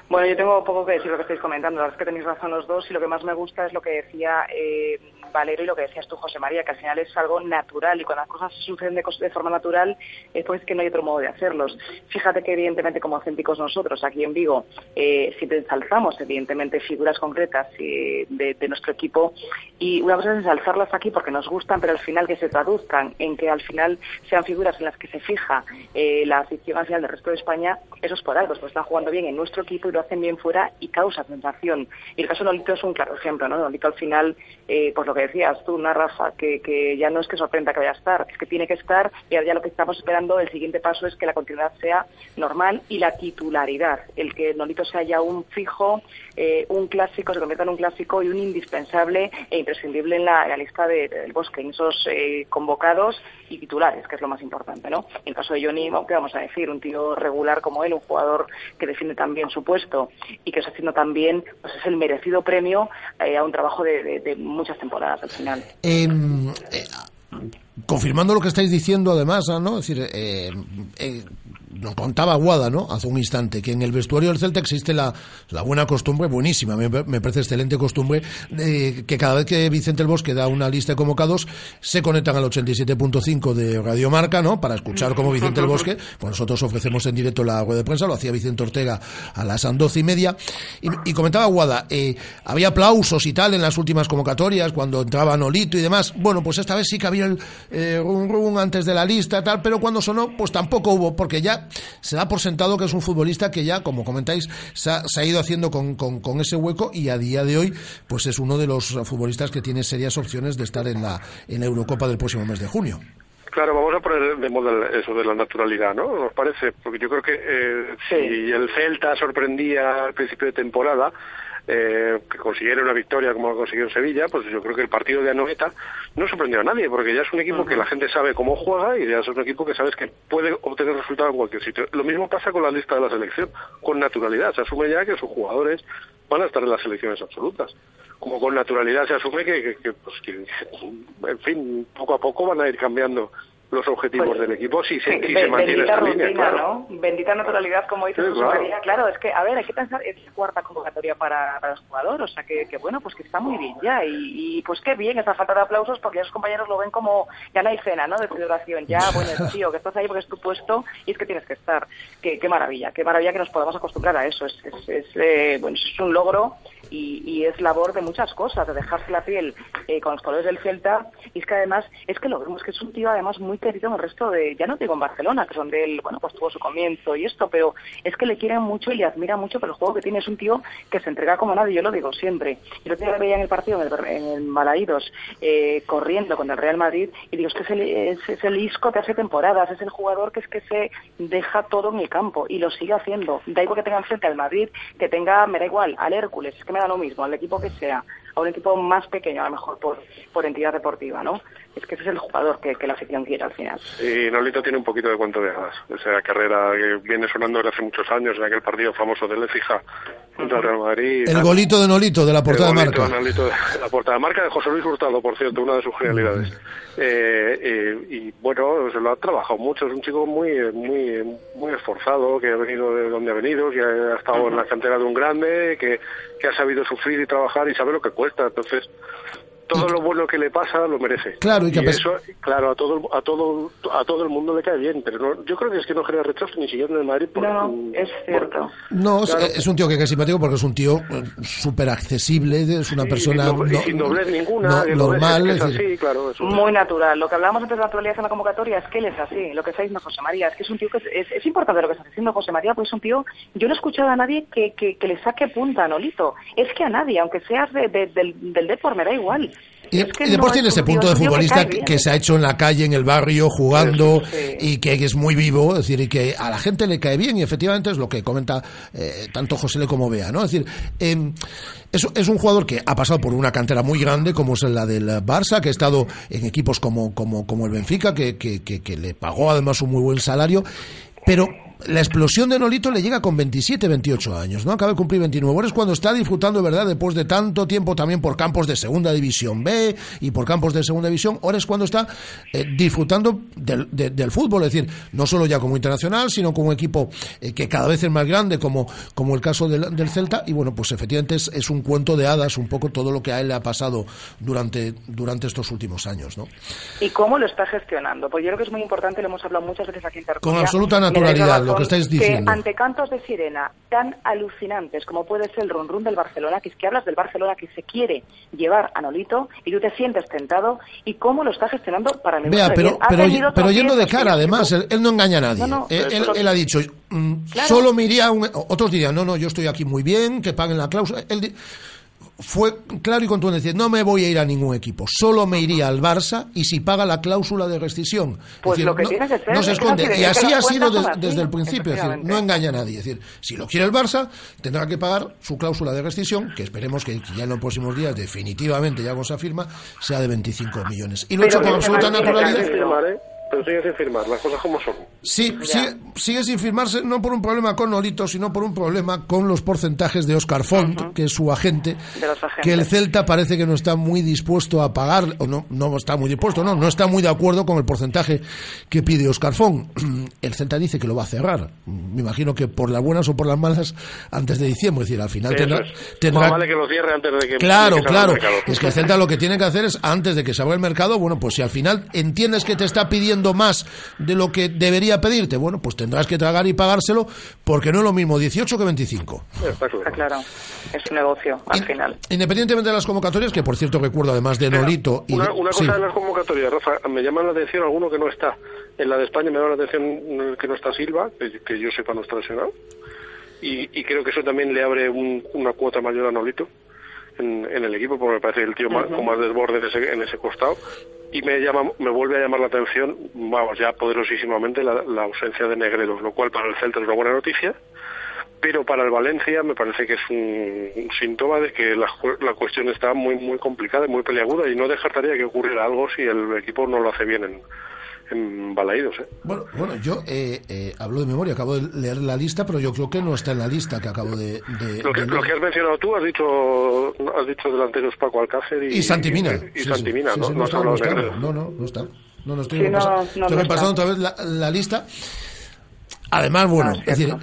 Bueno, yo tengo poco que decir lo que estáis comentando. La verdad es que tenéis razón los dos y lo que más me gusta es lo que decía eh, Valero y lo que decías tú, José María, que al final es algo natural y cuando las cosas suceden de, de forma natural, eh, pues que no hay otro modo de hacerlos. Fíjate que evidentemente como auténticos nosotros aquí en Vigo, eh, si te ensalzamos evidentemente figuras concretas eh, de, nuestro equipo y una cosa es ensalzarlas aquí porque nos gustan, pero al final que se traduzcan en que al final sean figuras en las que se fija eh, la afición al final del resto de España, eso es por algo, pues están jugando bien en nuestro equipo y lo hacen bien fuera y causa sensación. Y el caso de Nolito es un claro ejemplo, ¿no? Nolito al final, eh, pues lo que decías tú, una Rafa, que, que ya no es que sorprenda que vaya a estar, es que tiene que estar y ahora ya lo que estamos esperando, el siguiente paso es que la continuidad sea normal y la titularidad, el que Nolito sea ya un fijo, eh, un clásico, se convierta en un clásico y un indispensable e imprescindible en la, lista de- del bosque, en esos eh, convocados y titulares, que es lo más importante, ¿no? En el caso de Johnny, ¿qué vamos a decir? Un tío regular como él, un jugador que defiende también su puesto y que está haciendo también, pues es el merecido premio eh, a un trabajo de, de- de muchas temporadas al final. Em, eh, confirmando lo que estáis diciendo, además, ¿no? Es decir, eh, nos contaba Guada, ¿no? Hace un instante, que en el vestuario del Celta existe la, la buena costumbre, buenísima, me, me parece excelente costumbre, que cada vez que Vicente el Bosque da una lista de convocados, se conectan al 87.5 de Radio Marca, ¿no? Para escuchar como Vicente el Bosque, (laughs) pues nosotros ofrecemos en directo la rueda de prensa, lo hacía Vicente Ortega a las doce y media, y, y comentaba Guada, eh, había aplausos y tal en las últimas convocatorias, cuando entraba Nolito y demás, bueno, pues esta vez sí que había el eh, run, run antes de la lista, tal, pero cuando sonó, pues tampoco hubo, porque ya se da por sentado que es un futbolista que ya, como comentáis, se ha, se ha ido haciendo con, con, con, ese hueco y a día de hoy, pues es uno de los futbolistas que tiene serias opciones de estar en la, en la Eurocopa del próximo mes de junio. Claro, vamos a poner de moda eso de la naturalidad, ¿no? ¿Nos parece? Porque yo creo que eh, si el Celta sorprendía al principio de temporada, eh, que consiguiera una victoria como lo consiguió en Sevilla, pues yo creo que el partido de Anoeta no sorprendió a nadie, porque ya es un equipo que la gente sabe cómo juega y ya es un equipo que sabes que puede obtener resultados en cualquier sitio. Lo mismo pasa con la lista de la selección, con naturalidad. Se asume ya que sus jugadores van a estar en las selecciones absolutas. Como con naturalidad se asume que, que, que, pues, que en fin, poco a poco van a ir cambiando los objetivos Pues, del equipo si se, si se mantiene esta rutina, línea, claro. ¿no? Bendita naturalidad, como dice Sí, claro. María. Claro, es que, a ver, hay que pensar, es la cuarta convocatoria para, para el jugador, o sea, que, que bueno, pues que está muy bien ya. Y, y, pues qué bien esa falta de aplausos, porque ya los compañeros lo ven como, ya no hay cena, ¿no? De celebración. Ya, (laughs) bueno, tío, que estás ahí porque es tu puesto y es que tienes que estar. Qué, qué maravilla, qué maravilla que nos podamos acostumbrar a eso. Es, es, es, eh, bueno, es un logro y, y es labor de muchas cosas, de dejarse la piel eh, con los colores del Celta. Y es que además, es que lo vemos que es un tío además muy querido en el resto de, ya no digo en Barcelona, que es donde él, bueno, pues tuvo su comienzo y esto, pero es que le quieren mucho y le admira mucho por el juego que tiene. Es un tío que se entrega como nadie, yo lo digo siempre. Yo lo veía en el partido en el, en Malaídos, eh, corriendo con el Real Madrid, y digo, es que es el, es el isco que hace temporadas, es el jugador que es que se deja todo en el campo y lo sigue haciendo. Da igual que tenga enfrente al Madrid, que tenga, me da igual, al Hércules, es que me da lo mismo, al equipo que sea, a un equipo más pequeño, a lo mejor por, por entidad deportiva, ¿no? Es que ese es el jugador que, que la afición quiere al final. Y Nolito tiene un poquito de cuento de hadas. Esa carrera que viene sonando desde hace muchos años, en aquel partido famoso del Lecija contra el Real Madrid. El golito de Nolito, de la portada de El golito marca. de Nolito de (laughs) la portada de marca de José Luis Hurtado, por cierto, una de sus genialidades. Eh, eh, y bueno, se lo ha trabajado mucho. Es un chico muy, muy, muy esforzado, que ha venido de donde ha venido, que ha estado en la cantera de un grande, que, que ha sabido sufrir y trabajar y sabe lo que cuesta. Entonces, todo lo bueno que le pasa lo merece. Claro, y que eso, claro, a todo, a todo, a todo el mundo le cae bien, pero no, yo creo que es que no genera rechazo ni siquiera en el Madrid. Por, No, es cierto. No, es- Claro. es un tío que es simpático porque es un tío eh, súper accesible, es una Sí, persona sin y doblez ninguna, normal. es que es es decir, así, claro, es un- Muy natural. Lo que hablábamos antes de la naturalidad en la convocatoria es que él es así. Lo que está diciendo José María es que es un tío que es, es, es importante lo que está diciendo José María, porque es un tío. Yo no he escuchado a nadie que, que, que le saque punta a Nolito. Es que a nadie, aunque seas de, de- del, del Depor, me da igual. Y, Es que y después no tiene es ese punto de futbolista que, se ha hecho en la calle, en el barrio, jugando y que es muy vivo, es decir, y que a la gente le cae bien y efectivamente es lo que comenta eh, tanto José Le como Bea, ¿no? Es decir, eh, es, es un jugador que ha pasado por una cantera muy grande como es la del Barça, que ha estado en equipos como, como, como el Benfica, que, que, que, que le pagó además un muy buen salario, pero la explosión de Nolito le llega con 27, 28 años, ¿no? Acaba de cumplir 29. Ahora es cuando está disfrutando, de verdad, después de tanto tiempo también por campos de Segunda División B y por campos de Segunda División, ahora es cuando está eh, disfrutando del, de- del fútbol, es decir, no solo ya como internacional, sino como equipo eh, que cada vez es más grande, como, como el caso del, del Celta, y bueno, pues efectivamente es, es un cuento de hadas un poco todo lo que a él le ha pasado durante, durante estos últimos años, ¿no? ¿Y cómo lo está gestionando? Pues yo creo que es muy importante, lo hemos hablado muchas veces aquí en Tertulia. Con absoluta naturalidad, lo que estáis diciendo. Que ante cantos de sirena tan alucinantes como puede ser el run run del Barcelona, que es que hablas del Barcelona que se quiere llevar a Nolito y tú te sientes tentado, y cómo lo está gestionando para mí. Vea, pero, pero, pero tropiezos, yendo de sí, cara, además, él, él no engaña a nadie. No, no, él, pero él- eso- él ha dicho, mm, Claro. solo me iría un... Otros dirían, no, no, yo estoy aquí muy bien, que paguen la cláusula. Él fue claro y contundente, decir, no me voy a ir a ningún equipo, solo me iría al Barça y si paga la cláusula de rescisión. Es Pues decir, lo que no, tiene que ser, no se esconde. no y así ha sido desde el principio, es decir, no engaña a nadie. Es decir, si lo quiere el Barça, tendrá que pagar su cláusula de rescisión, que esperemos que ya en los próximos días, definitivamente, ya con esa firma, sea de 25 millones. Y lo he hecho con absoluta naturalidad. Sigue sin firmar, las cosas como son. Sí, sigue, sigue sin firmarse, no por un problema con Nolito, sino por un problema con los porcentajes de Oscar Font, que es su agente, que el Celta parece que no está muy dispuesto a pagar, o no, no está muy dispuesto, no, no está muy de acuerdo con el porcentaje que pide Oscar Font. (clears throat) El Celta dice que lo va a cerrar. Me imagino que por las buenas o por las malas antes de diciembre, es decir, al final Eso tendrá, es. tendrá- Más vale que lo cierre antes de que Claro, de que claro. mercado. Es que el Celta lo que tiene que hacer es, antes de que se abra el mercado, bueno, pues si al final entiendes que te está pidiendo más de lo que debería pedirte, bueno, pues tendrás que tragar y pagárselo, porque no es lo mismo 18 que 25. Está claro. Es un negocio, al final. Independientemente de las convocatorias, que por cierto recuerdo además de Nolito y Una, de- una sí. cosa de las convocatorias, Rafa, me llama la atención alguno que no está. En la de España me llama la atención que no está Silva, que, que yo sepa no está lesionado. Y, y creo que eso también le abre un- una cuota mayor a Nolito en, en el equipo, porque me parece el tío más, Ujú. con más desborde en ese, en ese costado. Y me llama, me vuelve a llamar la atención, vamos, ya poderosísimamente, la, la ausencia de Negredo, lo cual para el Celta es una buena noticia. Pero para el Valencia me parece que es un, un síntoma de que la, la cuestión está muy muy complicada y muy peliaguda y no descartaría que ocurriera algo si el equipo no lo hace bien en, en Balaídos. ¿eh? Bueno, bueno, yo eh, eh, hablo de memoria, acabo de leer la lista, pero yo creo que no está en la lista que acabo de... de- Lo que, de lo que has mencionado tú, has dicho has dicho delanteros Paco Alcácer y, Y Santimina. Y, y Sí, Santimina, sí, ¿no? sí, no está, no de está. No, no, no está. No, no estoy Sí, repasando, no, no, estoy no repasando otra vez la, la lista. Además, bueno, es decir,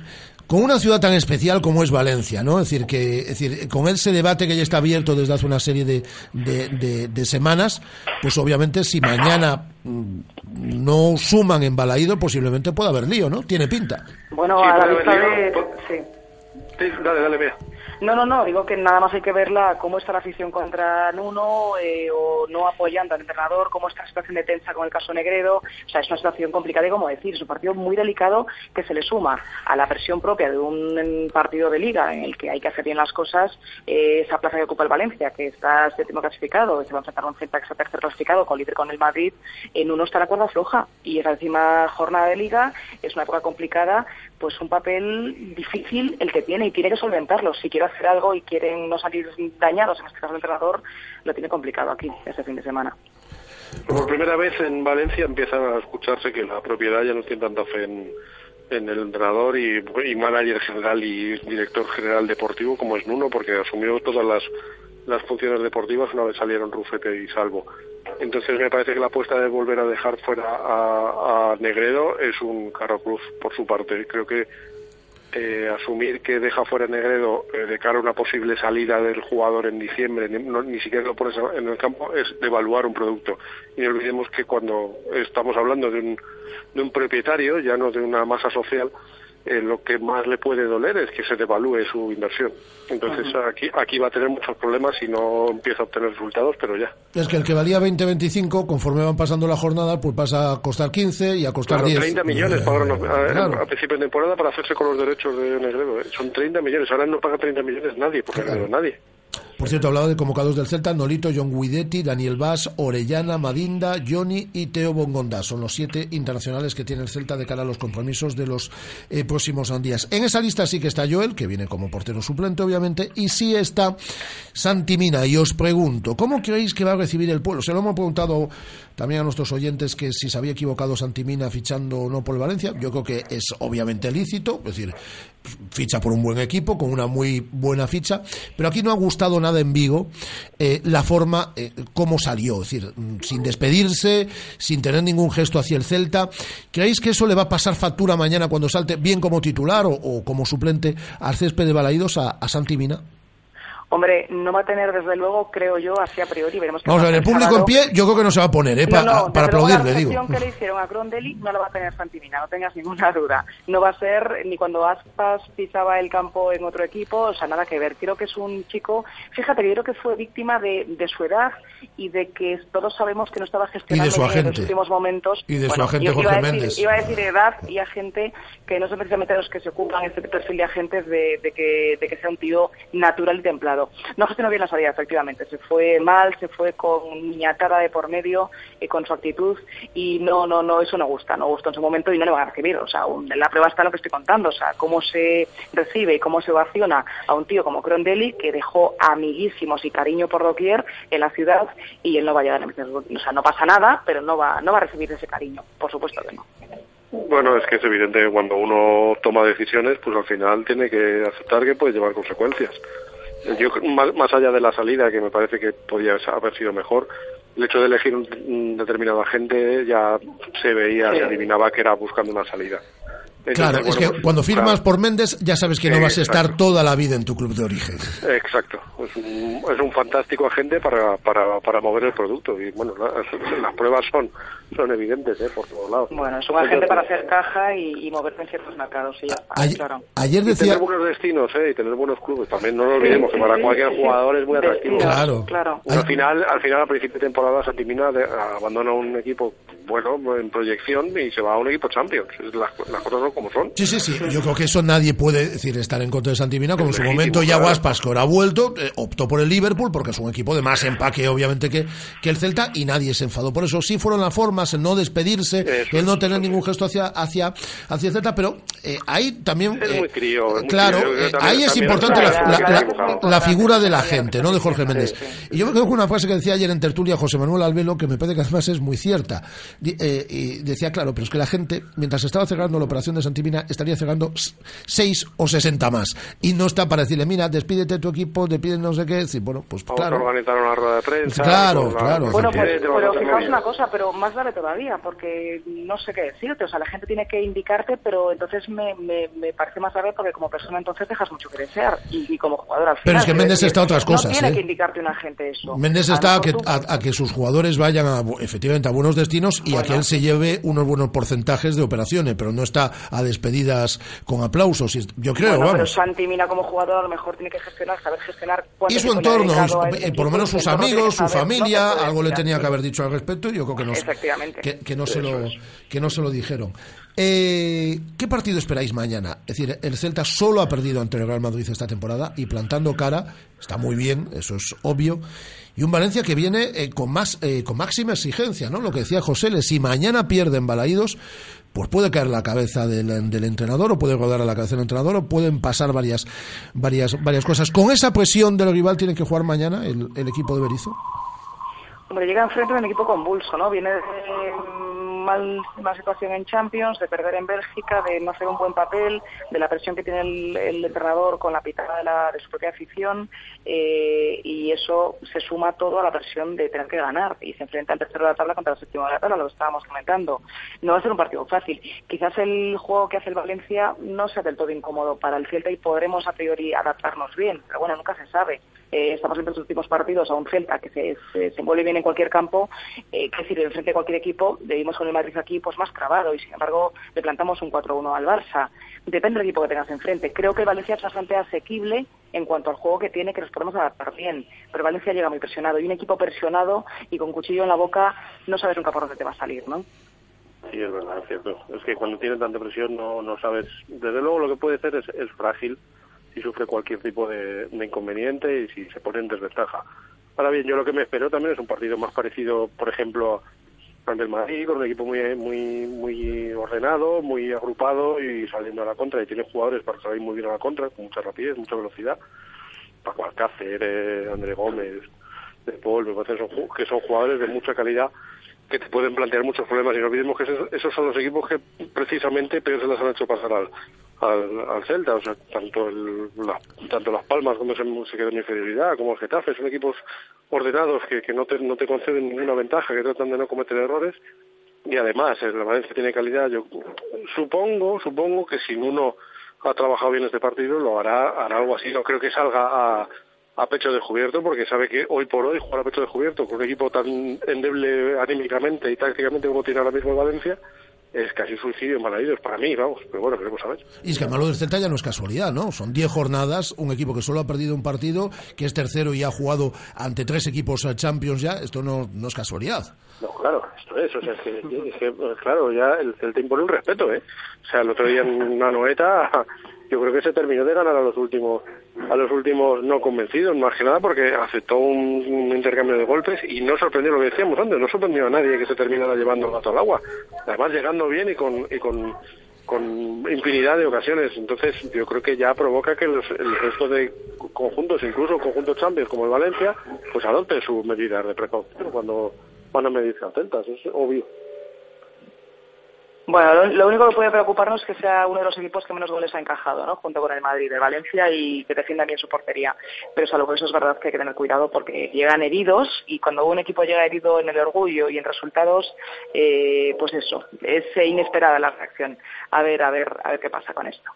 con una ciudad tan especial como es Valencia, ¿no? Es decir, que, es decir, con ese debate que ya está abierto desde hace una serie de, de, de- de semanas, pues obviamente si mañana mm, no suman en Balaído, posiblemente pueda haber lío, ¿no? Tiene pinta. Bueno, Sí, a la vista de... Sí. Sí, dale, dale, vea. No, no, no, digo que nada más hay que verla cómo está la afición contra Nuno eh, o no apoyando al entrenador, cómo está la situación de tensa con el caso Negredo. O sea, es una situación complicada y como decir, es un partido muy delicado que se le suma a la presión propia de un partido de liga en el que hay que hacer bien las cosas. eh, esa plaza que ocupa el Valencia, que está séptimo clasificado, se va a enfrentar a un Celta que está tercer clasificado con líder con el Madrid, en uno está la cuerda floja y esa décima jornada de liga es una época complicada, pues un papel difícil el que tiene y tiene que solventarlo. Si quiere hacer algo y quieren no salir dañados, en este caso el entrenador, lo tiene complicado aquí, este fin de semana. Por primera vez en Valencia empieza a escucharse que la propiedad ya no tiene tanta fe en, en el entrenador y, y manager general y director general deportivo como es Nuno, porque asumió todas las, las funciones deportivas una vez salieron Rufete y Salvo. Entonces me parece que la apuesta de volver a dejar fuera a, Negredo es un carro cruz por su parte. Creo que eh, asumir que deja fuera Negredo eh, de cara a una posible salida del jugador en diciembre, ni, no- ni siquiera lo pones en el campo, es devaluar un producto. Y no olvidemos que cuando estamos hablando de un, de un propietario, ya no de una masa social, eh, lo que más le puede doler es que se devalúe su inversión. Entonces aquí, aquí va a tener muchos problemas si no empieza a obtener resultados, pero ya. Es que el que valía 20-25, conforme van pasando la jornada, pues pasa a costar 15 y a costar Claro, 10. 30 millones pagaron a, Claro. principio de temporada para hacerse con los derechos de Negredo. ¿eh? Son 30 millones. Ahora no paga 30 millones nadie, porque Negredo nadie. Por cierto, hablaba de convocados del Celta, Nolito, John Guidetti, Daniel Vaz, Orellana, Madinda, Johnny y Teo Bongonda. Son los siete internacionales que tiene el Celta de cara a los compromisos de los eh, próximos días. En esa lista sí que está Joel, que viene como portero suplente, obviamente, y sí está Santi Mina. Y os pregunto, ¿cómo creéis que va a recibir el pueblo? Se lo hemos preguntado también a nuestros oyentes que si se había equivocado Santimina fichando o no por el Valencia. Yo creo que es obviamente lícito, es decir, ficha por un buen equipo, con una muy buena ficha, pero aquí no ha gustado nada en Vigo eh, la forma eh, como salió, es decir, mm, sin despedirse, sin tener ningún gesto hacia el Celta. ¿Creéis que eso le va a pasar factura mañana cuando salte bien como titular o, como suplente al césped de Balaídos a, a Santimina? Hombre, no va a tener desde luego, creo yo, así a priori. Veremos Vamos a ver, el público en pie yo creo que no se va a poner, ¿eh? para aplaudirle, digo. La que le hicieron a Grondelli no la va a tener Santimina, no tengas ninguna duda. No va a ser ni cuando Aspas pisaba el campo en otro equipo, o sea, nada que ver. Creo que es un chico, fíjate, yo creo que fue víctima de, su edad y de que todos sabemos que no estaba gestionando en los últimos momentos. Y de su agente Jorge Méndez. Iba a decir edad y agente que no son precisamente los que se ocupan este perfil de agentes de, que, de que sea un tío natural y templado. No gestionó bien la salida, efectivamente. Se fue mal, se fue con niñatada de por medio, y con su actitud, y no, no, no, eso no gusta, no gusta en su momento y no le van a recibir. O sea, la prueba está lo que estoy contando, o sea, cómo se recibe y cómo se ovaciona a un tío como Crondelli, que dejó amiguísimos y cariño por doquier en la ciudad, y él no va a llegar a O sea, no pasa nada, pero no va, no va a recibir ese cariño, por supuesto que no. Bueno, es que es evidente que cuando uno toma decisiones, pues al final tiene que aceptar que puede llevar consecuencias. Yo, más, allá de la salida, que me parece que podía haber sido mejor, el hecho de elegir un, determinado agente ya se veía, se adivinaba que era buscando una salida. Claro, es que pues, cuando firmas por Méndez ya sabes que no vas a estar toda la vida en tu club de origen. Exacto, es un, es un fantástico agente para, para, para mover el producto. Y bueno, (laughs) las, pruebas son son evidentes ¿eh? por todos lados. Bueno, es un agente para hacer caja y, y moverte en ciertos mercados, sí, ayer, claro. Ayer decía... Y tener buenos destinos ¿eh? y tener buenos clubes, también no lo olvidemos, que para cualquier jugador es muy atractivo. Claro, claro. Al final, al final, a principio de temporada, Santimina abandona un equipo bueno en proyección y se va a un equipo Champions. Las, las cosas son como son. Sí, sí, sí. Yo creo que eso nadie puede decir estar en contra de Santimina, como en su momento ya Pascor ha vuelto, eh, optó por el Liverpool porque es un equipo de más empaque, obviamente, que, que el Celta y nadie se enfadó. Por eso sí fueron las el no despedirse, el no tener ningún gesto hacia, hacia, hacia Celta, pero eh, ahí también. Es muy crío, claro, eh, ahí es importante la, figura de la gente, ¿no? De Jorge Méndez. Y yo me quedo con una frase que decía ayer en tertulia José Manuel Albelo, que me parece que además es muy cierta. y decía, claro, pero es que la gente, mientras estaba cerrando la operación de Santimina, estaría cerrando seis o sesenta más. Y no está para decirle, mira, despídete tu equipo, despide no sé qué. Decir, bueno, pues Vamos claro. a organizar una rueda de prensa. Claro, claro. Bueno, pues, pero fijaos una cosa, pero más todavía, porque no sé qué decirte. O sea, la gente tiene que indicarte, pero entonces me, me, me parece más grave porque como persona entonces dejas mucho que desear. Y, como jugador al final. Pero es que Méndez está a otras cosas. No tiene ¿eh? que indicarte una gente eso. Méndez está a, que, a, que sus jugadores vayan a, efectivamente a buenos destinos y a que él se lleve unos buenos porcentajes de operaciones, pero no está a despedidas con aplausos. Yo creo, bueno, vamos. Pero Santi Mina como jugador a lo mejor tiene que gestionar, saber gestionar. Y su entorno, eh, por lo menos sus amigos, su familia, algo le tenía que haber dicho al respecto. Y yo creo que que, que no se lo que no se lo dijeron. Eh, ¿Qué partido esperáis mañana? Es decir, el Celta solo ha perdido ante el Real Madrid esta temporada y plantando cara, está muy bien, eso es obvio. Y un Valencia que viene eh, con más eh, con máxima exigencia, ¿no? Lo que decía José, si mañana pierden Balaídos, pues puede caer la cabeza del, entrenador o puede rodar a la cabeza del entrenador o pueden pasar varias varias varias cosas. Con esa presión del rival tiene que jugar mañana el, el equipo de Berizzo. Hombre, llega enfrente de un equipo convulso, ¿no? Viene de mal, mal situación en Champions, de perder en Bélgica, de no hacer un buen papel, de la presión que tiene el, entrenador con la pitada de, la, de su propia afición, eh, y eso se suma todo a la presión de tener que ganar, y se enfrenta al tercero de la tabla contra el séptimo de la tabla, lo estábamos comentando. No va a ser un partido fácil. Quizás el juego que hace el Valencia no sea del todo incómodo para el Celta y podremos a priori adaptarnos bien, pero bueno, nunca se sabe. Eh, estamos en los últimos partidos a un Celta que se, se, envuelve bien en cualquier campo, eh, que enfrente de cualquier equipo, debimos con el Madrid aquí pues más trabado y sin embargo le plantamos un 4-1 al Barça. Depende del equipo que tengas enfrente. Creo que Valencia es bastante asequible en cuanto al juego que tiene, que nos podemos adaptar bien, pero Valencia llega muy presionado y un equipo presionado y con cuchillo en la boca no sabes nunca por dónde te va a salir, ¿no? Sí, es verdad, es cierto. Es que cuando tiene tanta presión no, no sabes. Desde luego lo que puede ser es, es frágil si sufre cualquier tipo de, inconveniente y si se pone en desventaja. Ahora bien, yo lo que me espero también es un partido más parecido, por ejemplo, al del Madrid, con un equipo muy muy muy ordenado, muy agrupado y saliendo a la contra. Y tiene jugadores para salir muy bien a la contra, con mucha rapidez, mucha velocidad. Paco Alcácer, eh, André Gómez, De Paul, me parece que son, ju- que son jugadores de mucha calidad que te pueden plantear muchos problemas. Y no olvidemos que esos, esos son los equipos que precisamente peor se las han hecho pasar al, al, al Celta. O sea, tanto, el, tanto Las Palmas, cuando se, se quedó en inferioridad, como el Getafe, son equipos ordenados que, que no, te, no te conceden ninguna ventaja, que tratan de no cometer errores. Y además, el Valencia tiene calidad. Yo supongo, supongo que si uno ha trabajado bien este partido, lo hará, hará algo así. No creo que salga a, a pecho descubierto, porque sabe que hoy por hoy jugar a pecho descubierto con un equipo tan endeble anímicamente y tácticamente como tiene ahora mismo Valencia, es casi suicidio en Balaídos para mí, vamos. Pero bueno, queremos saber. Y es que además lo del Celta ya no es casualidad, ¿no? Son 10 jornadas, un equipo que solo ha perdido un partido, que es tercero y ha jugado ante tres equipos eh, Champions ya. Esto no, no es casualidad. No, claro, esto es, o sea, es que, es que, pues, claro, ya el Celta impone un respeto, ¿eh? O sea, el otro día en una noeta, yo creo que se terminó de ganar a los últimos, a los últimos no convencidos, más que nada porque aceptó un, intercambio de golpes y no sorprendió lo que decíamos antes, no sorprendió a nadie que se terminara llevando el gato al agua. Además, llegando bien y con, y con, con infinidad de ocasiones. Entonces, yo creo que ya provoca que los, el resto de conjuntos, incluso conjuntos champions como el Valencia, pues adopten sus medidas de precaución cuando van a medirse a Celtas, es obvio. Bueno, lo, lo único que puede preocuparnos es que sea uno de los equipos que menos goles ha encajado, ¿no? Junto con el Madrid, el Valencia y que defienda bien su portería. Pero salvo eso es verdad que hay que tener cuidado porque llegan heridos y cuando un equipo llega herido en el orgullo y en resultados, eh, pues eso, es inesperada la reacción. A ver, a ver, a ver qué pasa con esto.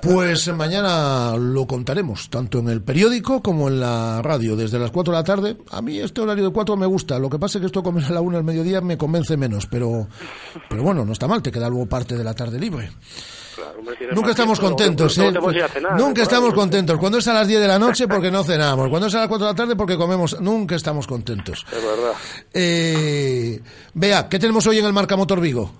Pues mañana lo contaremos, tanto en el periódico como en la radio, desde las 4 de la tarde. A mí este horario de 4 me gusta, lo que pasa es que esto comer a la 1 del mediodía me convence menos, pero, pero bueno, no está mal, te queda luego parte de la tarde libre. Claro, Nunca estamos contentos, ¿eh? Nunca por estamos contentos. Cuando es a las 10 de la noche porque no cenamos. Cuando es a las 4 de la tarde porque comemos. Nunca estamos contentos. Es verdad. Eh, Vea, ¿qué tenemos hoy en el Marca Motor Vigo?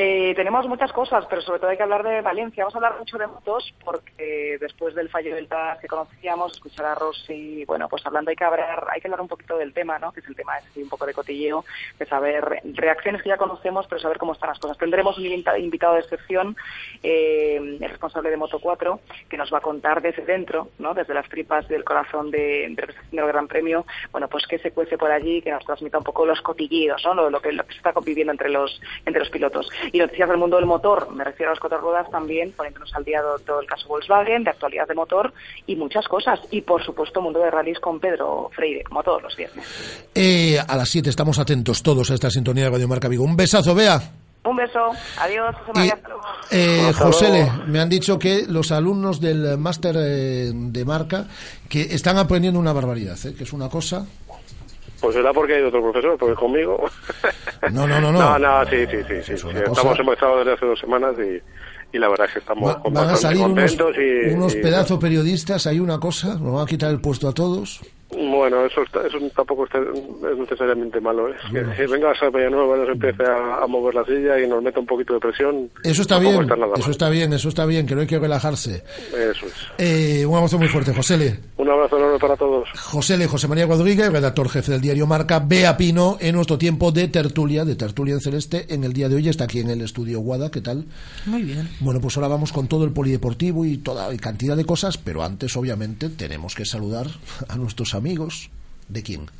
Eh, tenemos muchas cosas, pero sobre todo hay que hablar de Valencia. Vamos a hablar mucho de motos porque después del fallo del TAS que conocíamos, escuchar a Rossi, bueno, pues hablando hay que hablar, hay que hablar un poquito del tema, ¿no? Que es el tema ese, un poco de cotilleo, de saber reacciones que ya conocemos, pero saber cómo están las cosas. Tendremos un invita- invitado de excepción, eh, el responsable de Moto 4, que nos va a contar desde dentro, ¿no? Desde las tripas del corazón de, de del Gran Premio, bueno, pues que se cuece por allí, que nos transmita un poco los cotilleos, ¿no? Lo, lo que, lo que se está conviviendo entre los, entre los pilotos. Y noticias del mundo del motor, me refiero a las cuatro ruedas también, poniéndonos al día de todo el caso Volkswagen, de actualidad de motor y muchas cosas. Y por supuesto, mundo de rallies con Pedro Freire, como todos los viernes. Eh, a las 7 estamos atentos todos a esta sintonía de Radio Marca Vigo. Un besazo, Vea. Un beso, adiós, José María. Eh, Josele, luego. me han dicho que los alumnos del máster eh, de marca que están aprendiendo una barbaridad, ¿eh? que es una cosa. Pues será porque hay otro profesor, porque conmigo. (laughs) No, no, no, no. No, no, sí, sí, sí. sí, sí. Estamos cosa- empezado desde hace dos semanas y, y la verdad es que estamos Va- van a salir unos, contentos y, unos y- pedazos periodistas, hay una cosa, nos van a quitar el puesto a todos. Bueno, eso, está- eso tampoco está- es necesariamente malo. ¿eh? Que, que venga a Villanueva, nos empiece a, a mover la silla y nos meta un poquito de presión. Eso está bien, está eso está bien, eso está bien, que no hay que relajarse. Eso es. Eh, un abrazo muy fuerte, Josele. Un abrazo enorme para todos. Josele José María Rodríguez, redactor jefe del diario Marca, Bea Pino, en nuestro tiempo de tertulia, de tertulia en celeste, en el día de hoy está aquí en el estudio Guada, ¿qué tal? Muy bien. Bueno, pues ahora vamos con todo el polideportivo y toda cantidad de cosas, pero antes, obviamente, tenemos que saludar a nuestros amigos. ¿De quién?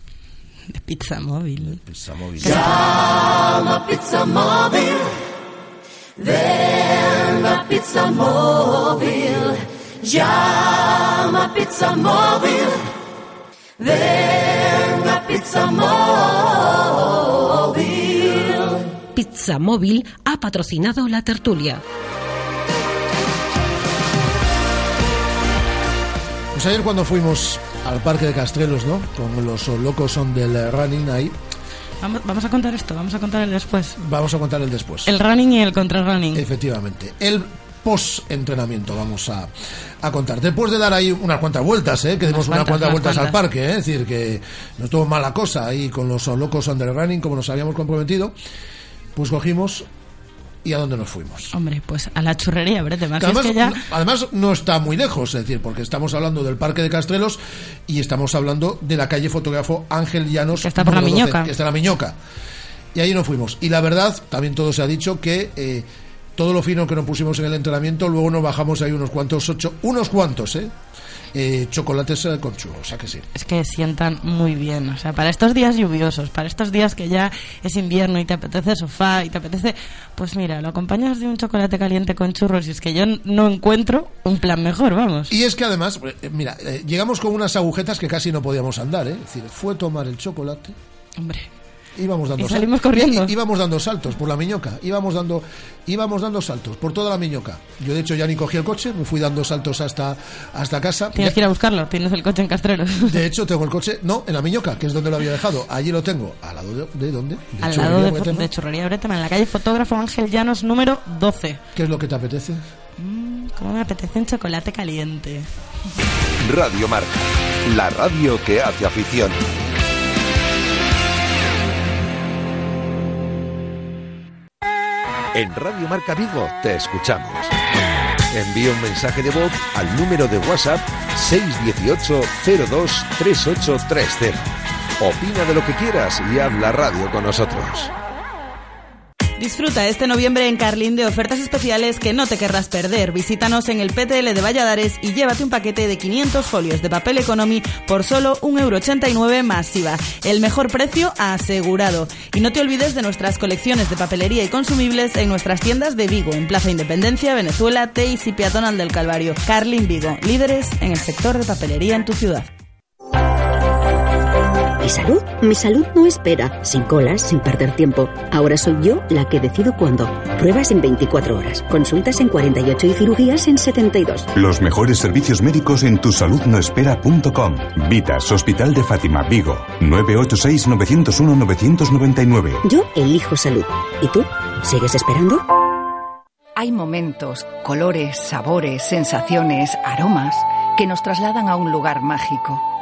De pizza móvil. Pizza móvil. Llama Pizza Móvil. Ven a Pizza Móvil. Llama Pizza Móvil. Ven a Pizza Móvil. Pizza Móvil ha patrocinado la tertulia. Pues ayer cuando fuimos al parque de Castrelos, ¿no? Con los locos son del running ahí, Vamos, vamos a contar esto, vamos a contar el después. vamos a contar el después. El running y el contra-running. Efectivamente. El post-entrenamiento vamos a, a contar. Después de dar ahí unas cuantas vueltas, ¿eh? que dimos unas cuantas, vueltas al parque, ¿eh? es decir, que no estuvo mala cosa ahí con los locos under running como nos habíamos comprometido, pues cogimos ¿Y a dónde nos fuimos? Hombre, pues a la churrería, es además, que ya... además no está muy lejos, es decir, porque estamos hablando del Parque de Castrelos y estamos hablando de la calle Fotógrafo Ángel Llanos. Que está por la número 12, Miñoca. que está en la Miñoca. Y ahí nos fuimos. Y la verdad, también todo se ha dicho que eh, todo lo fino que nos pusimos en el entrenamiento, luego nos bajamos ahí unos cuantos, ocho, unos cuantos, ¿eh? Eh, chocolates eh, con churros, o sea que sí. Es que sientan muy bien. O sea, para estos días lluviosos, para estos días que ya es invierno y te apetece sofá y te apetece. Pues mira, lo acompañas de un chocolate caliente con churros y es que yo no encuentro un plan mejor, vamos. Y es que además, eh, mira, eh, llegamos con unas agujetas que casi no podíamos andar, ¿eh? Es decir, fue tomar el chocolate. Hombre. Íbamos dando Y salimos sal- corriendo. íbamos dando saltos por la miñoca. Íbamos dando, íbamos dando saltos por toda la miñoca. Yo, de hecho, ya ni cogí el coche, me fui dando saltos hasta, hasta casa. Tienes Ya- que ir a buscarlo, tienes el coche en Castrelos. (laughs) De hecho, tengo el coche, no, en la miñoca, que es donde lo había dejado. Allí lo tengo. ¿Al lado de, de dónde? De Al Churrería lado de, Bretema. de Churrería Bretema, en la calle Fotógrafo Ángel Llanos número 12. ¿Qué es lo que te apetece? Mm, ¿Cómo me apetece un chocolate caliente? Radio Marca, la radio que hace afición. En Radio Marca Vigo te escuchamos. Envía un mensaje de voz al número de WhatsApp 618 02 3830. Opina de lo que quieras y habla radio con nosotros. Disfruta este noviembre en Carlín de ofertas especiales que no te querrás perder. Visítanos en el PTL de Valladares y llévate un paquete de 500 folios de papel economy por solo 1,89€ más IVA. El mejor precio asegurado. Y no te olvides de nuestras colecciones de papelería y consumibles en nuestras tiendas de Vigo, en Plaza Independencia, Venezuela, Teis y Peatonal del Calvario. Carlín Vigo, líderes en el sector de papelería en tu ciudad. ¿Mi salud? Mi salud no espera, sin colas, sin perder tiempo. Ahora soy yo la que decido cuándo. Pruebas en 24 horas, consultas en 48 y cirugías en 72. Los mejores servicios médicos en tusaludnoespera.com. Vitas, Hospital de Fátima, Vigo. 986-901-999. Yo elijo salud. ¿Y tú? ¿Sigues esperando? Hay momentos, colores, sabores, sensaciones, aromas que nos trasladan a un lugar mágico.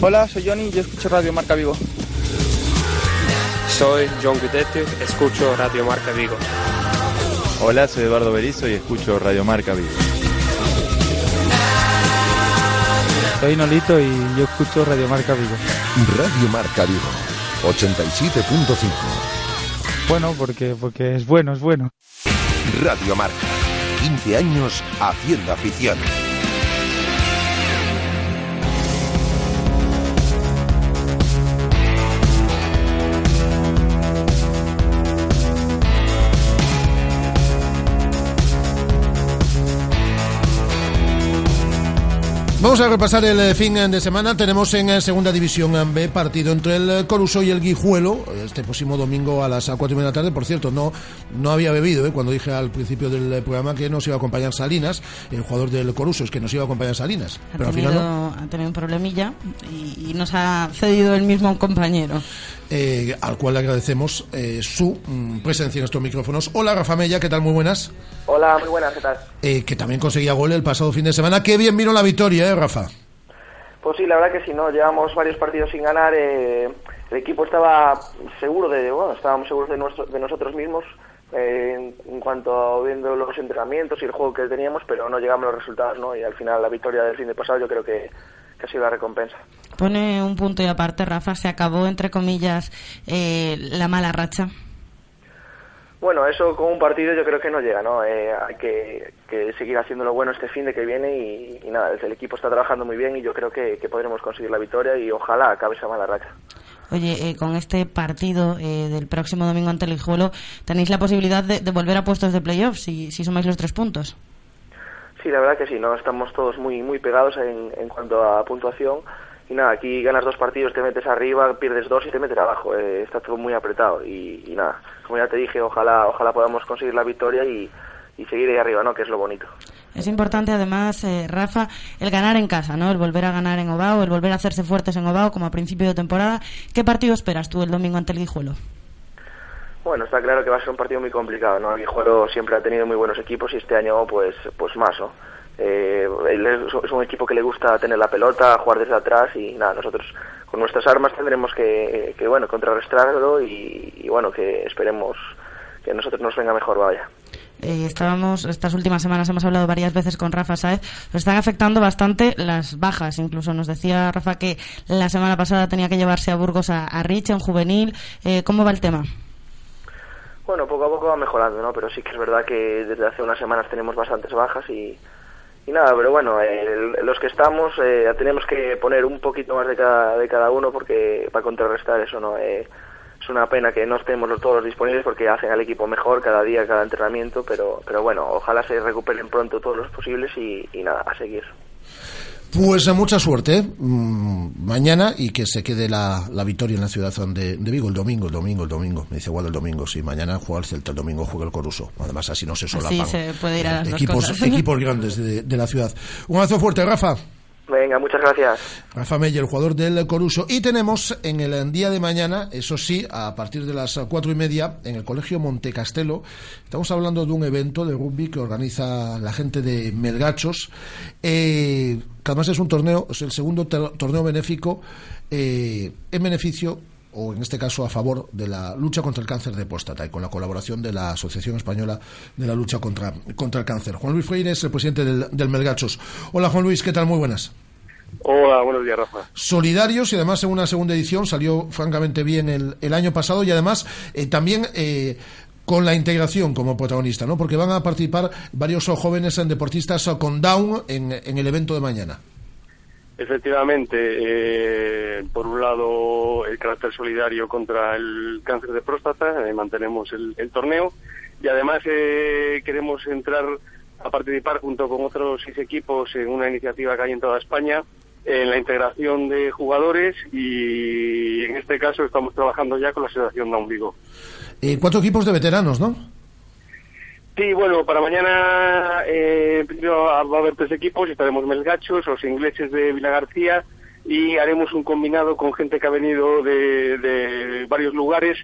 Hola, soy Johnny y yo escucho Radio Marca Vigo. Soy John Guidetti, escucho Radio Marca Vigo. Hola, soy Eduardo Berizo y escucho Radio Marca Vigo. Soy Nolito y yo escucho Radio Marca Vigo. Radio Marca Vigo, 87.5. Bueno, porque, porque es bueno, es bueno. Radio Marca, 15 años haciendo afición. Vamos a repasar el eh, fin de semana. Tenemos en eh, Segunda División B partido entre el eh, Coruso y el Guijuelo este próximo domingo a las 4 y media de la tarde. Por cierto, no, no había bebido cuando dije al principio del eh, programa que nos iba a acompañar Salinas, el jugador del Coruso, es que nos iba a acompañar Salinas. Ha Pero al tenido, final no. ha tenido un problemilla y, y nos ha cedido el mismo compañero. Eh, al cual le agradecemos eh, su mm, presencia en estos micrófonos. Hola Rafa Mella, ¿qué tal? Muy buenas. Hola, muy buenas, ¿qué tal? Eh, que también conseguía gol el pasado fin de semana. Qué bien vino la victoria, ¿eh, Rafa? Pues sí, la verdad que sí, ¿no? Llevamos varios partidos sin ganar. eh, el equipo estaba seguro de, bueno, estábamos seguros de, nuestro- de nosotros mismos eh, en, en cuanto a viendo los entrenamientos y el juego que teníamos, pero no llegamos a los resultados, ¿no? Y al final la victoria del fin de pasado yo creo que, que ha sido la recompensa. Pone un punto y aparte, Rafa, se acabó, entre comillas, eh, la mala racha. Bueno, eso con un partido yo creo que no llega, ¿no? Eh, hay que, que seguir haciendo lo bueno este fin de que viene y, y nada, el equipo está trabajando muy bien y yo creo que, que podremos conseguir la victoria y ojalá acabe esa mala racha. Oye, eh, con este partido eh, del próximo domingo ante el Hijuelo, ¿tenéis la posibilidad de, de volver a puestos de playoff si, si sumáis los tres puntos? Sí, la verdad que sí, no estamos todos muy muy pegados en, en cuanto a puntuación y nada, aquí ganas dos partidos, te metes arriba, pierdes dos y te metes abajo, eh, está todo muy apretado y, y nada, como ya te dije, ojalá ojalá podamos conseguir la victoria y, y seguir ahí arriba, ¿no? Que es lo bonito. Es importante además, eh, Rafa, el ganar en casa, ¿no? El volver a ganar en Ovao, el volver a hacerse fuertes en Ovao como a principio de temporada. ¿Qué partido esperas tú el domingo ante el Guijuelo? Bueno, está claro que va a ser un partido muy complicado, ¿no? El Guijuelo siempre ha tenido muy buenos equipos y este año pues pues más, ¿no? Eh, es, un equipo que le gusta tener la pelota, jugar desde atrás y nada, nosotros con nuestras armas tendremos que, que bueno, contrarrestarlo y, y bueno, que esperemos que a nosotros nos venga mejor, vaya. Eh, estábamos, estas últimas semanas hemos hablado varias veces con Rafa Saez, nos están afectando bastante las bajas. Incluso nos decía Rafa que la semana pasada tenía que llevarse a Burgos a, a Rich en juvenil. Eh, ¿Cómo va el tema? Bueno, poco a poco va mejorando, ¿no? Pero sí que es verdad que desde hace unas semanas tenemos bastantes bajas y, y nada, pero bueno, eh, los que estamos eh, tenemos que poner un poquito más de cada, de cada uno porque para contrarrestar eso, ¿no? Eh, es una pena que no estemos los- todos disponibles porque hacen al equipo mejor cada día, cada entrenamiento, pero, pero bueno, ojalá se recuperen pronto todos los posibles y nada, a seguir. Pues eh, mucha suerte mm, mañana y que se quede la, la victoria en la ciudad de, de Vigo el domingo, el domingo, el domingo. Me dice igual el domingo, sí, mañana juega el Celta, el domingo juega el Coruso. Además así no se solapan Así se puede ir a equipos, cosas. equipos grandes de, de la ciudad. Un abrazo fuerte, Rafa. Venga, muchas gracias. Rafa Meyer, el jugador del Coruso. Y tenemos en el día de mañana, eso sí, a partir de las cuatro y media, en el Colegio Montecastelo, estamos hablando de un evento de rugby que organiza la gente de Melgachos, eh, además es un torneo, es el segundo torneo benéfico eh, en beneficio o en este caso a favor de la lucha contra el cáncer de próstata y con la colaboración de la Asociación Española de la Lucha contra, contra el Cáncer. Juan Luis Freire es el presidente del, del Melgachos. Hola Juan Luis, ¿qué tal? Muy buenas Hola, buenos días, Rafa. solidarios y además en una segunda edición salió francamente bien el, el año pasado y además eh, también eh, con la integración como protagonista, ¿no? Porque van a participar varios jóvenes eh, deportistas con Down en, en el evento de mañana. Efectivamente, eh, por un lado, el carácter solidario contra el cáncer de próstata, eh, mantenemos el, el torneo y además eh, queremos entrar a participar junto con otros seis equipos en una iniciativa que hay en toda España en la integración de jugadores y en este caso estamos trabajando ya con la Asociación Down Vigo. Eh, cuatro equipos de veteranos, ¿no? Sí, bueno, para mañana eh, va a haber tres equipos, estaremos Melgachos, los ingleses de Vila García y haremos un combinado con gente que ha venido de, de varios lugares,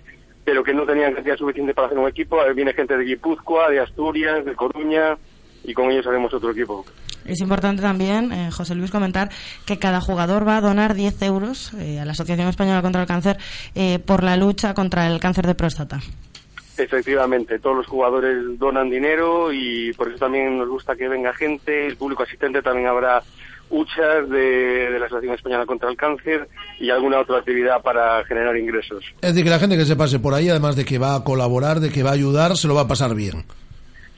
pero que no tenían cantidad suficiente para hacer un equipo. Viene gente de Guipúzcoa, de Asturias, de Coruña y con ellos haremos otro equipo. Es importante también, eh, José Luis, comentar que cada jugador va a donar 10 euros eh, a la Asociación Española contra el Cáncer eh, por la lucha contra el cáncer de próstata. Efectivamente, todos los jugadores donan dinero y por eso también nos gusta que venga gente, el público asistente también habrá huchas de, de la Asociación Española contra el Cáncer y alguna otra actividad para generar ingresos. Es decir, que la gente que se pase por ahí, además de que va a colaborar, de que va a ayudar, se lo va a pasar bien.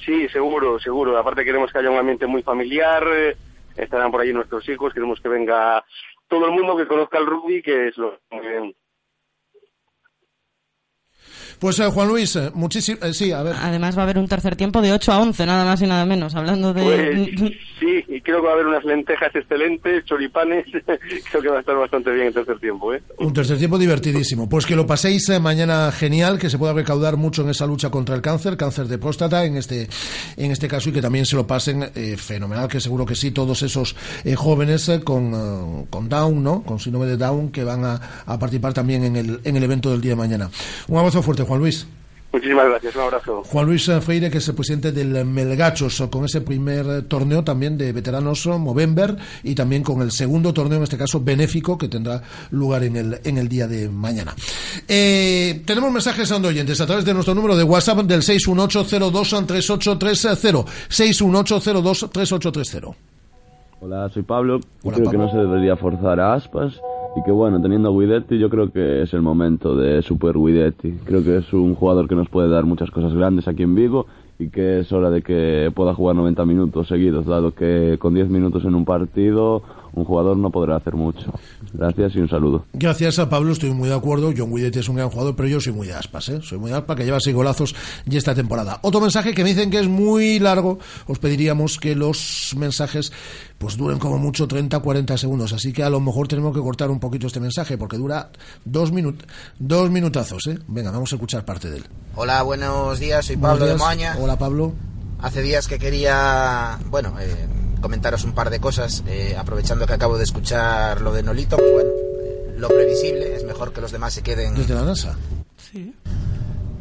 Sí, seguro, seguro. Aparte queremos que haya un ambiente muy familiar, estarán por allí nuestros hijos, queremos que venga todo el mundo que conozca el rugby, que es lo bien. Pues eh, Juan Luis, eh, muchísimo, eh, sí, a ver. Además va a haber un tercer tiempo de 8 a 11, nada más y nada menos, hablando de... Pues sí, y creo que va a haber unas lentejas excelentes, choripanes, (laughs) creo que va a estar bastante bien el tercer tiempo, ¿eh? Un tercer tiempo divertidísimo. Pues que lo paséis eh, mañana genial, que se pueda recaudar mucho en esa lucha contra el cáncer, cáncer de próstata en este, en este caso, y que también se lo pasen eh, fenomenal, que seguro que sí, todos esos eh, jóvenes eh, con, eh, con Down, ¿no? Con síndrome de Down, que van a, a participar también en el, en el evento del día de mañana. Un abrazo fuerte, Juan Luis. Muchísimas gracias, un abrazo. Juan Luis Freire, que es el presidente del Melgachos, con ese primer eh, torneo también de veteranos Movember y también con el segundo torneo, en este caso benéfico, que tendrá lugar en el, en el día de mañana. Eh, tenemos mensajes de oyentes a través de nuestro número de WhatsApp del 618023830. 618023830. Hola, soy Pablo. Hola, creo que Pablo. no se debería forzar a Aspas y que bueno, teniendo a Guidetti yo creo que es el momento de Super Guidetti. Creo que es un jugador que nos puede dar muchas cosas grandes aquí en Vigo y que es hora de que pueda jugar 90 minutos seguidos, dado que con 10 minutos en un partido un jugador no podrá hacer mucho. Gracias y un saludo. Gracias a Pablo, estoy muy de acuerdo. John Guidetti es un gran jugador, pero yo soy muy de aspas, ¿eh? Soy muy de aspas, que lleva seis golazos y esta temporada. Otro mensaje que me dicen que es muy largo, os pediríamos que los mensajes pues duren como mucho 30 40 segundos. Así que a lo mejor tenemos que cortar un poquito este mensaje, porque dura dos, minut dos minutazos, ¿eh? Venga, vamos a escuchar parte de él. Hola, buenos días, soy Pablo de. Moaña. Hola, Pablo. Hace días que quería, bueno, eh, comentaros un par de cosas, eh, aprovechando que acabo de escuchar lo de Nolito, pues bueno, eh, lo previsible, es mejor que los demás se queden... Desde la NASA.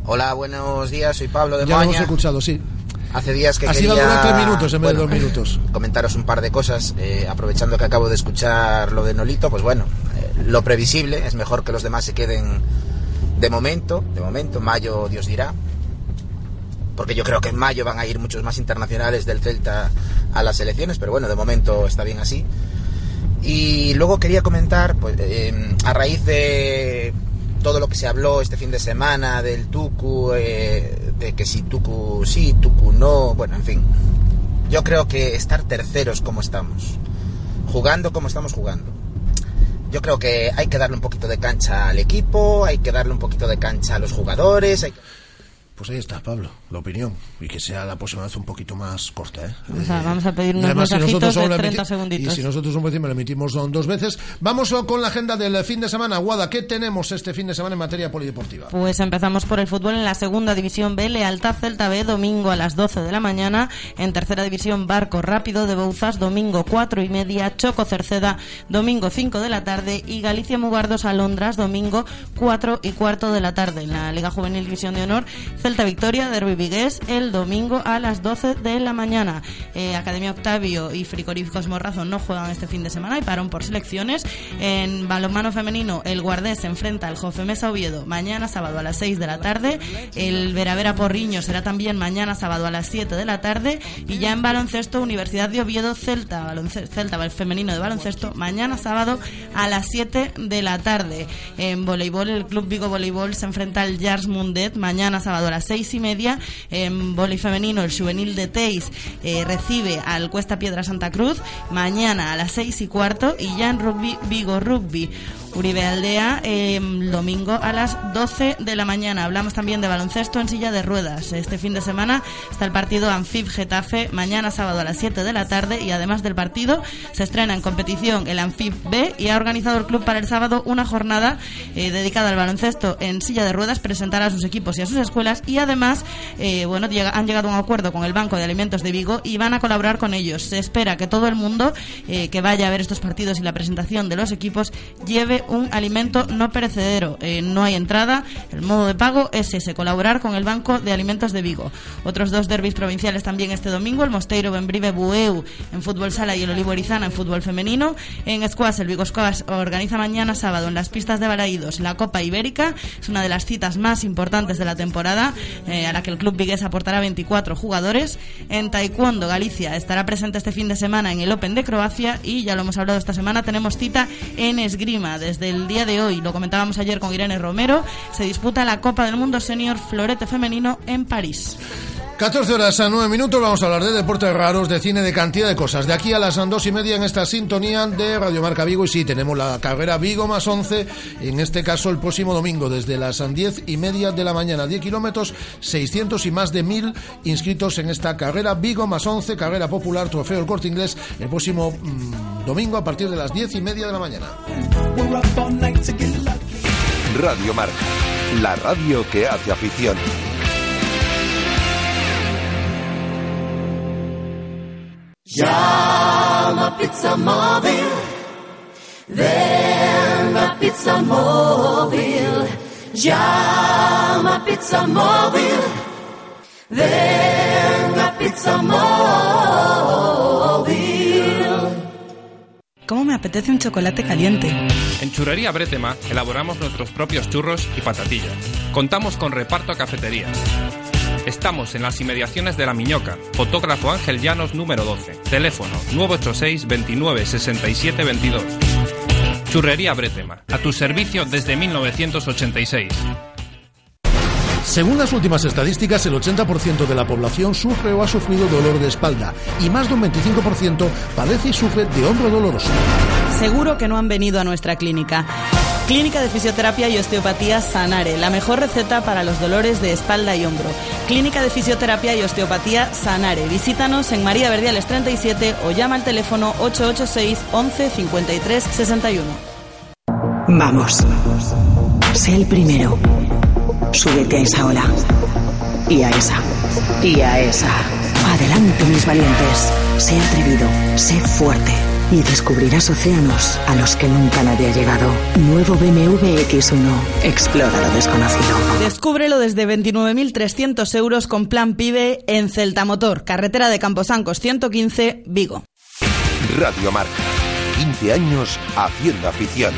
Hola, buenos días, soy Pablo de Ya lo hemos escuchado, sí. Hace días que Así va a quería... durar tres minutos en vez de dos minutos. (laughs) comentaros un par de cosas, eh, aprovechando que acabo de escuchar lo de Nolito, pues bueno, eh, lo previsible, es mejor que los demás se queden de momento, de momento, mayo Dios dirá, porque yo creo que en mayo van a ir muchos más internacionales del Celta a las elecciones, pero bueno, de momento está bien así. Y luego quería comentar, pues, eh, a raíz de todo lo que se habló este fin de semana del Tucu, eh, de que si Tucu sí, Tucu no, bueno, en fin. Yo creo que estar terceros como estamos, jugando como estamos jugando. Yo creo que hay que darle un poquito de cancha al equipo, hay que darle un poquito de cancha a los jugadores. Hay que... Pues ahí está, Pablo, la opinión. Y que sea la próxima vez un poquito más corta, ¿eh? O sea, vamos a pedir unos además, si mensajitos de solo 30 emiti- segunditos. Y si nosotros un lo emitimos dos veces. Vamos con la agenda del fin de semana. Guada, ¿qué tenemos este fin de semana en materia polideportiva? Pues empezamos por el fútbol en la segunda división B, Lealtad Celta B, domingo a las 12 de la mañana. En tercera división, Barco Rápido de Bouzas, domingo 4 y media. Choco Cerceda, domingo 5 de la tarde. Y Galicia Mugardos Alondras, domingo 4 y cuarto de la tarde. En la Liga Juvenil División de Honor, Celta Victoria, Derby Vigués, el domingo a las 12 de la mañana. Eh, Academia Octavio y Frigoríficos Morrazo no juegan este fin de semana y parón por selecciones. En balonmano femenino, el Guardés se enfrenta al Jofemesa Oviedo mañana sábado a las 6 de la tarde. El Veravera Porriño será también mañana sábado a las 7 de la tarde. Y ya en baloncesto, Universidad de Oviedo Celta, baloncesto, Celta el femenino de baloncesto, mañana sábado a las 7 de la tarde. En voleibol, el Club Vigo Voleibol se enfrenta al Jars Mundet mañana sábado a las 6 y media. En voleibol femenino, el juvenil de Teis eh, recibe al Cuesta Piedra Santa Cruz mañana a las 6 y cuarto. Y ya en rugby, Vigo Rugby. Uribe Aldea, eh, el domingo a las 12 de la mañana. Hablamos también de baloncesto en silla de ruedas. Este fin de semana está el partido Anfib Getafe, mañana sábado a las 7 de la tarde. Y además del partido, se estrena en competición el Anfib B y ha organizado el club para el sábado una jornada eh, dedicada al baloncesto en silla de ruedas, presentar a sus equipos y a sus escuelas. Y además, eh, bueno, han llegado a un acuerdo con el Banco de Alimentos de Vigo y van a colaborar con ellos. Se espera que todo el mundo eh, que vaya a ver estos partidos y la presentación de los equipos lleve un alimento no perecedero. Eh, no hay entrada. El modo de pago es ese, colaborar con el Banco de Alimentos de Vigo. Otros dos derbis provinciales también este domingo, el Mosteiro Benbrive Bueu en fútbol sala y el Olivo Orizana en fútbol femenino. En Squash, el Vigo Squash organiza mañana sábado en las pistas de Balaídos la Copa Ibérica. Es una de las citas más importantes de la temporada, eh, a la que el club vigués aportará 24 jugadores. En Taekwondo, Galicia estará presente este fin de semana en el Open de Croacia y ya lo hemos hablado esta semana, tenemos cita en esgrima desde el día de hoy. Lo comentábamos ayer con Irene Romero. Se disputa la Copa del Mundo Senior Florete Femenino en París. 14 horas a 9 minutos, vamos a hablar de deportes raros, de cine, de cantidad de cosas. De aquí a las 2 y media en esta sintonía de Radio Marca Vigo. Y sí, tenemos la carrera Vigo más 11, en este caso el próximo domingo, desde las 10 y media de la mañana. 10 kilómetros, 600 y más de 1000 inscritos en esta carrera Vigo más 11, carrera popular, trofeo el corte inglés, el próximo mm, domingo a partir de las 10 y media de la mañana. Radio Marca, la radio que hace afición. Llama Pizza Móvil. Ven a Pizza Móvil. Llama Pizza Móvil. Ven a Pizza Móvil. ¿Cómo me apetece un chocolate caliente? En Churrería Bretema elaboramos nuestros propios churros y patatillas. Contamos con reparto a cafetería. Estamos en las inmediaciones de La Miñoca. Fotógrafo Ángel Llanos número 12. Teléfono 986 29 67 22. Churrería Bretema, a tu servicio desde 1986. Según las últimas estadísticas, el 80% de la población sufre o ha sufrido dolor de espalda y más de un 25% padece y sufre de hombro doloroso. Seguro que no han venido a nuestra clínica. Clínica de Fisioterapia y Osteopatía Sanare, la mejor receta para los dolores de espalda y hombro. Clínica de Fisioterapia y Osteopatía Sanare. Visítanos en María Verdiales 37 o llama al teléfono 886 11 53 61. Vamos. Sé el primero. Súbete a esa ola. Y a esa. Y a esa. Adelante, mis valientes. Sé atrevido. Sé fuerte. Y descubrirás océanos a los que nunca nadie ha llegado. Nuevo BMW X1. Explora lo desconocido. Descúbrelo desde 29.300 euros con plan PIBE en Celtamotor, carretera de Camposancos 115, Vigo. Radio Marca. 15 años haciendo afición.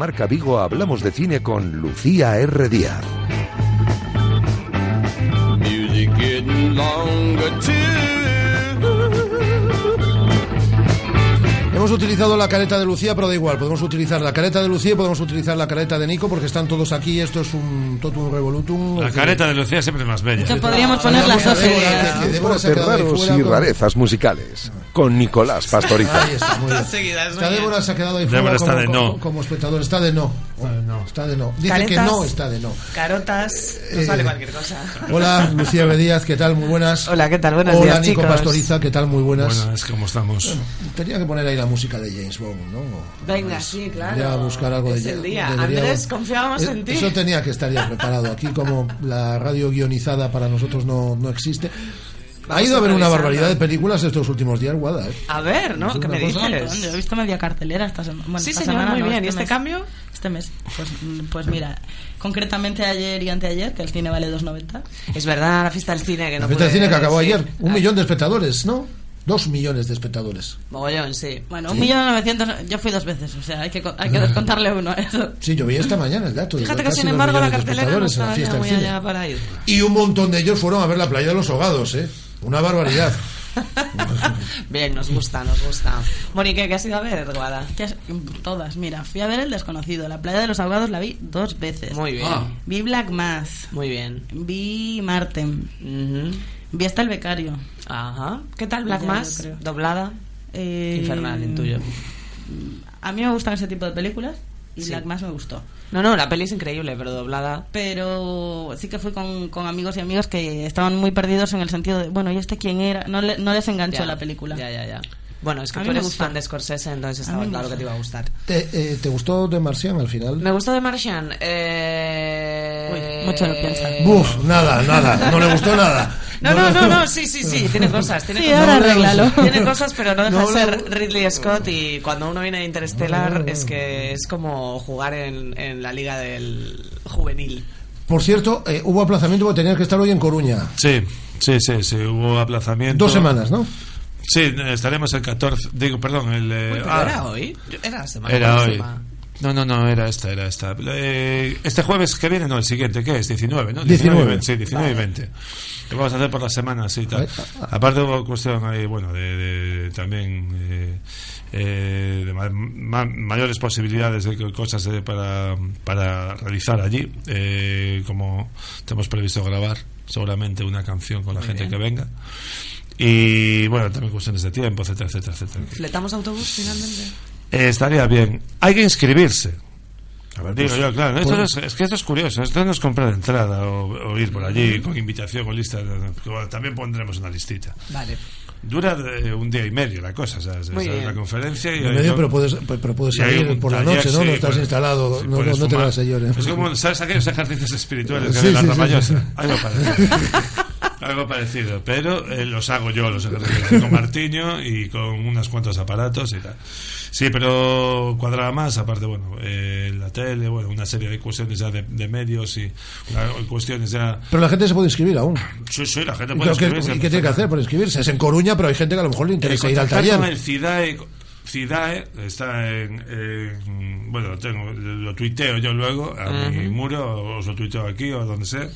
Marca Vigo hablamos de cine con Lucía R. Díaz. Hemos utilizado la careta de Lucía, pero da igual. Podemos utilizar la careta de Lucía y podemos utilizar la careta de Nico porque están todos aquí. Esto es un totum revolutum. La careta de Lucía siempre es más bella. Que podríamos poner las dos Débora Raros fuera y con- Nicolás Pastoriza. Ahí está, muy bien. (laughs) Está Débora se ha quedado ahí fuera Débora está como, de como- no. como espectador. Está de no. Está de no. Dice que Caretas. no está de no. Carotas, Eh, nos vale cualquier cosa. Hola, (laughs) Lucía B. Díaz, ¿qué tal? Muy buenas. Hola, ¿qué tal? Buenos Hola, días, Nico chicos. Pastoriza, ¿qué tal? Muy buenas. Bueno, es como estamos. Tenía que poner ahí la música de James Bond, ¿no? Venga, sí, claro. Debería buscar algo es de el día. debería- Andrés, confiábamos Eh, en ti. Eso tenía que estar ya preparado. Aquí, como la radio guionizada para nosotros no, no existe. Ha ido a haber una barbaridad de películas estos últimos días, Guada. ¿eh? A ver, ¿no? ¿Qué me cosa- dices? Yo he visto media cartelera esta semana. Bueno, Sí, esta señor, semana muy no, bien. ¿Y este mes. cambio? Este mes. Pues, pues mira, concretamente ayer y anteayer, que el cine vale 2,90. Es verdad, la fiesta del cine que La no fiesta de pude cine que acabó decir. ayer. Un millón de espectadores, ¿no? Dos millones de espectadores. Mogollón, sí. Bueno, un millón novecientos. Yo fui dos veces, o sea, hay que, hay que (laughs) descontarle uno a eso. Sí, yo vi esta mañana el dato. Fíjate que sin embargo la cartelera no la estaba fiesta del muy allá para ir. Y un montón de ellos fueron a ver la playa de los ahogados, ¿eh? Una barbaridad. (laughs) Bien, nos gusta, nos gusta. Monique, ¿qué has ido a ver, Guada? Todas, mira, fui a ver El Desconocido. La playa de los ahogados la vi dos veces. Muy bien. Ah. Vi Black Mass. Muy bien. Vi Marten. Vi hasta El Becario. Ajá. ¿Qué tal Black Mass? ¿Doblada? Eh, Infernal, intuyo. A mí me gustan ese tipo de películas y Sí. Black Mass me gustó. No, no, la peli es increíble, pero doblada. Pero sí que fui con, con amigos y amigos que estaban muy perdidos en el sentido de, bueno, ¿y este quién era? No, le- no les enganchó Ya, la película. Ya, ya, ya. Bueno, es que A tú mí me eres gustó. fan de Scorsese, entonces estaba claro que te iba a gustar. ¿Te, eh, ¿te gustó de Marcian al final? Me gustó de Martian. Eh... Uy, mucho lo piensa. Buf, nada, nada. No le gustó nada. No, no, no, no, sí, sí, sí, tiene cosas. Tiene Sí, cosas. ahora arréglalo. Tiene cosas, pero no (laughs) deja No de ser Ridley Scott y cuando uno viene de Interstellar es que es como jugar en, en la liga del juvenil. Por cierto, eh, hubo aplazamiento porque tenías que estar hoy en Coruña. Sí, sí, sí, sí, hubo aplazamiento. Dos semanas, ¿no? Sí, estaremos el 14, digo, perdón, el... eh, Uy, pero ah, era hoy. Era la semana Era hoy. próxima. No, no, no, era esta, era esta. Eh, este jueves que viene, no, el siguiente, ¿qué es? 19, ¿no? 19. y 20, sí, 19 y 20. Lo vamos a hacer por la semana, sí, tal. Aparte hubo cuestión ahí, bueno, de, de- también eh, eh, de ma- ma- mayores posibilidades de co- cosas de- para, para realizar allí. Eh, como tenemos previsto grabar seguramente una canción con la Muy gente bien. que venga. Y bueno, también cuestiones de tiempo, etcétera, etcétera, etcétera. ¿Fletamos autobús finalmente? Eh, estaría bien. Hay que inscribirse. Digo pues, yo, claro. Esto pues- no es, es que esto es curioso. Esto no es comprar entrada o, o ir por allí con invitación o lista. bueno, también pondremos una listita. Vale. Dura eh, un día y medio la cosa. ¿sabes? Muy bien. la conferencia. Y medio, yo- pero puedes, pero puedes salir por la noche, ¿no? sí, no estás instalado, sí, no, puedes no te vas a llorar. Es como, ¿sabes aquellos ejercicios espirituales que Sí, hay en la sí, sí, Ramallosa? sí. Algo parecido. Algo parecido, pero eh, los hago yo, los ejercicios con Martiño y con unos cuantos aparatos y tal. Sí, pero cuadraba más, aparte, bueno, eh, la tele, bueno, una serie de cuestiones ya de, de medios y una- cuestiones ya... Pero la gente se puede inscribir aún. Sí, sí, la gente ¿Y puede inscribirse. ¿Y qué tiene que hacer por inscribirse? Es en Coruña, pero hay gente que a lo mejor le Eh, interesa ir al taller. con el CIDAE, Cidae está en, en- bueno lo tengo lo tuiteo yo luego a mi muro os lo tuiteo aquí o donde sea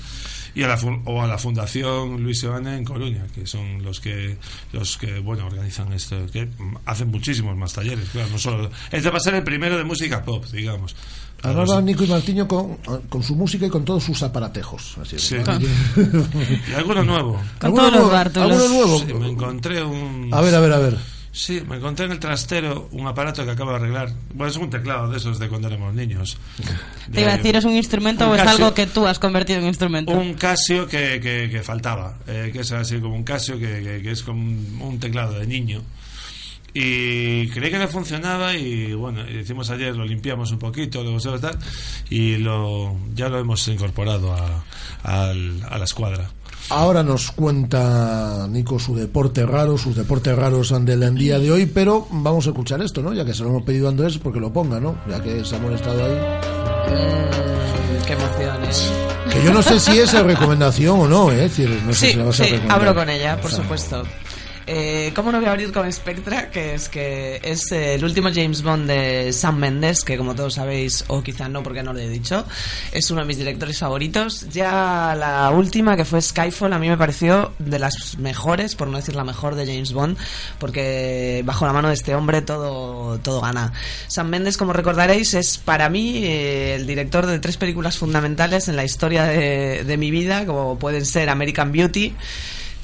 y a la fun- o a la fundación Luis Seoane en Coruña que son los que los que bueno organizan esto que hacen muchísimos más talleres claro no solo este va a ser el primero de música pop digamos va Nico y Martiño con, con su música y con todos sus aparatejos. Así. Sí. (laughs) y alguno nuevo ¿Alguno nuevo? ¿Alguno nuevo? Sí, me encontré un A ver, a ver, a ver. Sí, me encontré en el trastero un aparato que acabo de arreglar. Bueno, es un teclado de esos de cuando éramos niños. Te iba a decir, ¿es un instrumento un o es Casio. algo que tú has convertido en instrumento? Un Casio que, que, que faltaba, eh, que es así como un Casio que, que- es como un, un teclado de niño. Y creí que no funcionaba y bueno, hicimos ayer, lo limpiamos un poquito, luego se lo tal, y lo, ya lo hemos incorporado a, al- a la escuadra. Ahora nos cuenta Nico su deporte raro, sus deportes raros del día de hoy, pero vamos a escuchar esto, ¿no? Ya que se lo hemos pedido a Andrés, porque lo ponga, ¿no? Ya que se ha molestado ahí. Mm, qué emociones. Que yo no sé si es recomendación o no, ¿eh? Es decir, no sé Sí, si la vas a sí, recomendar. abro con ella, por O sea, supuesto. Eh, ¿Cómo no voy a abrir con Spectra? Que es que es eh, el último James Bond de Sam Mendes, que como todos sabéis, o quizá no porque no lo he dicho, es uno de mis directores favoritos. Ya la última, que fue Skyfall, a mí me pareció de las mejores, por no decir la mejor de James Bond, porque bajo la mano de este hombre todo, todo gana. Sam Mendes, como recordaréis, es para mí eh, el director de tres películas fundamentales en la historia de, de mi vida, como pueden ser American Beauty,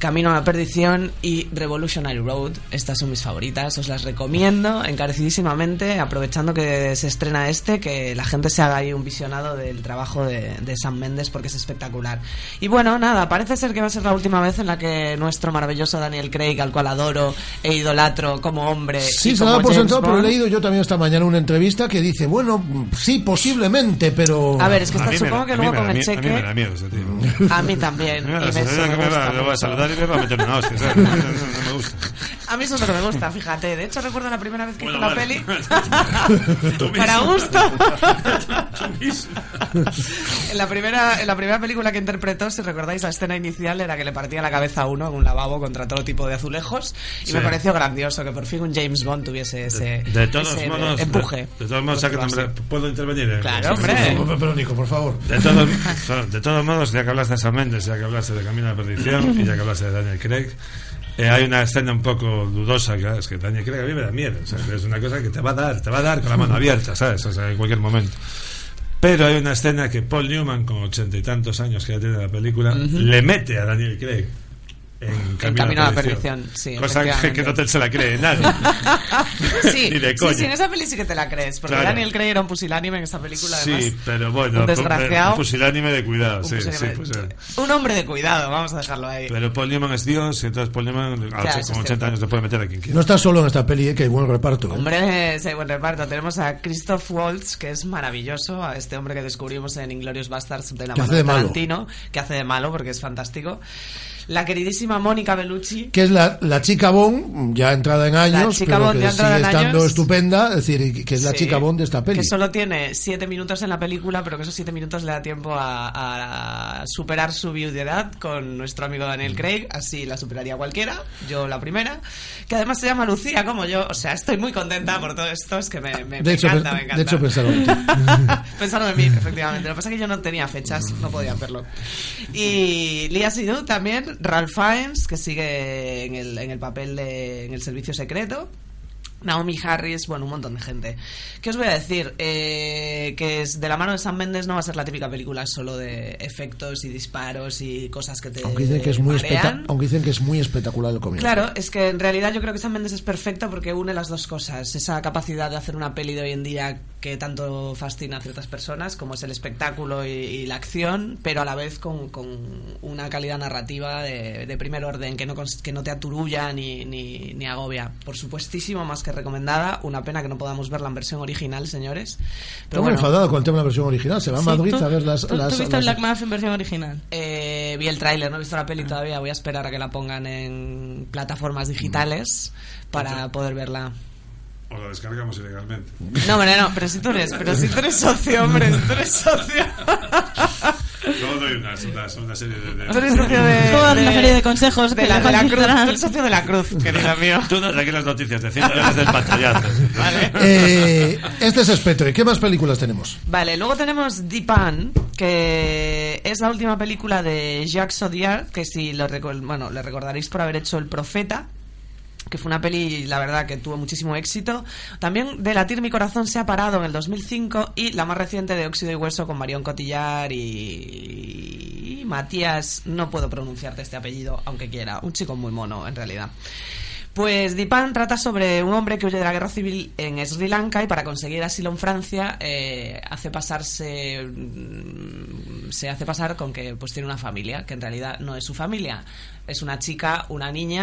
Camino a la Perdición y Revolutionary Road. Estas son mis favoritas, os las recomiendo encarecidísimamente, aprovechando que se estrena este, que la gente se haga ahí un visionado del trabajo de, de Sam Mendes porque es espectacular. Y bueno, nada, parece ser que va a ser la última vez en la que nuestro maravilloso Daniel Craig, al cual adoro e idolatro como hombre. Sí, y se lo como da por sentado, pero he leído yo también esta mañana una entrevista que dice, bueno, sí, posiblemente, pero... A ver, es que está- me supongo da- que luego me con el mie- A mí cheque. me da miedo ese tío. A mí también. (laughs) Y me, me me va, a saludar y va a meter una hostia, ¿sabes? No, no, no, no me gusta. A mí eso es lo que me gusta, fíjate. De hecho, recuerdo la primera vez que Bueno, hice la vale. peli. (laughs) (laughs) Para gusto. En, la primera, en la primera película que interpretó, si recordáis, la escena inicial era que le partía la cabeza a uno en un lavabo contra todo tipo de azulejos. Y Sí. me pareció grandioso que por fin un James Bond tuviese ese, De todos ese modos, de, empuje. de todos modos, nombre- ¿puedo intervenir? en- Claro, hombre. Pero, pero, Nico, por favor. De todos, (laughs) de todos modos, ya que hablaste de Sam Mendes, ya que hablaste de Camino a la Perdición y ya que hablaste de Daniel Craig, eh, hay una escena un poco dudosa que es que Daniel Craig a mí me da miedo. o sea, que es una cosa que te va a dar, te va a dar con la mano abierta, ¿sabes? O sea, en cualquier momento. Pero hay una escena que Paul Newman, con ochenta y tantos años que ya tiene la película, le mete a Daniel Craig. En Camino, Camino a la Perdición, sí, Cosa que, no te se la cree nadie. (laughs) Sí, (laughs) Ni de sí, coña. sí, en esa peli sí que te la crees. Porque Claro. Daniel Craig era un pusilánime en esa película, además. Sí, pero bueno, un desgraciado. un pusilánime de cuidado, Un sí, sí, pusilánime-. Un hombre de cuidado, vamos a dejarlo ahí. Pero Paul Newman es Dios y entonces Paul Newman a Ya, ocho- eso con es 80 cierto. años le puede meter a quien quiera. No estás solo en esta peli, eh, que hay buen reparto. ¿eh? Hombre, ese buen reparto. Tenemos a Christoph Waltz, que es maravilloso, a este hombre que descubrimos en Inglorious Bastards de la Que mano hace de malo. Tarantino, que hace de malo porque es fantástico. La queridísima Mónica Bellucci, que es la, la chica Bond, ya entrada en años, chica pero Bond que sigue estando años. estupenda, es decir, que es la Sí, chica Bond de esta peli. Que solo tiene siete minutos en la película, pero que esos siete minutos le da tiempo a, a superar su viudedad con nuestro amigo Daniel Craig. Así la superaría cualquiera, yo la primera. Que además se llama Lucía, como yo. O sea, estoy muy contenta por todo esto. Es que me, me- de, me hecho, encanta, me encanta. de hecho, pensaron en ti. (laughs) Pensaron en mí, efectivamente. Lo que pasa es que yo no tenía fechas, no podía hacerlo. Y Lia Seydoux también, Ralph Fiennes, que sigue en el, en el papel de en el servicio secreto. Naomi Harris, bueno, un montón de gente. ¿Qué os voy a decir? Eh, que es de la mano de Sam Mendes no va a ser la típica película solo de efectos y disparos y cosas que te aunque dicen que es muy marean. especta- aunque dicen que es muy espectacular el comienzo. Claro, es que en realidad yo creo que Sam Mendes es perfecto porque une las dos cosas. Esa capacidad de hacer una peli de hoy en día que tanto fascina a ciertas personas, como es el espectáculo y, y la acción, pero a la vez con, con una calidad narrativa de, de primer orden, que no, que no te aturulla ni, ni, ni agobia. Por supuestísimo, más que recomendada. Una pena que no podamos verla en versión original, señores. Estoy Pero muy bueno, enfadado con el tema de la versión original. Se va a Madrid ¿tú- a ver las. ¿Tú, las- tú viste las- Black Mass en versión original? Eh, vi el tráiler, no he visto la peli todavía. Voy a esperar a que la pongan en plataformas digitales para poder verla. O la descargamos ilegalmente. No, hombre, no, pero si tú eres, pero si tú eres socio, hombre, si tú eres socio. (laughs) Luego doy una, serie de... de- Soy socio de, Toda una serie de consejos de que la, de la cruz. Soy socio de la cruz, querido mío. Tú das aquí las noticias de 100 millones del pantallazo. Eh, este es Spectre. ¿Qué más películas tenemos? Vale, luego tenemos Dipan, que es la última película de Jacques Audiard, que si lo bueno, le recordaréis por haber hecho El Profeta, que fue una peli, la verdad, que tuvo muchísimo éxito. También de Latir mi corazón se ha parado en el 2005 y la más reciente de Óxido y Hueso con Marion Cotillard y... y Matías, no puedo pronunciarte este apellido, aunque quiera, un chico muy mono en realidad. Pues Dipan trata sobre un hombre que huye de la guerra civil en Sri Lanka y para conseguir asilo en Francia eh, hace pasarse mm, se hace pasar con que pues tiene una familia que en realidad no es su familia es una chica una niña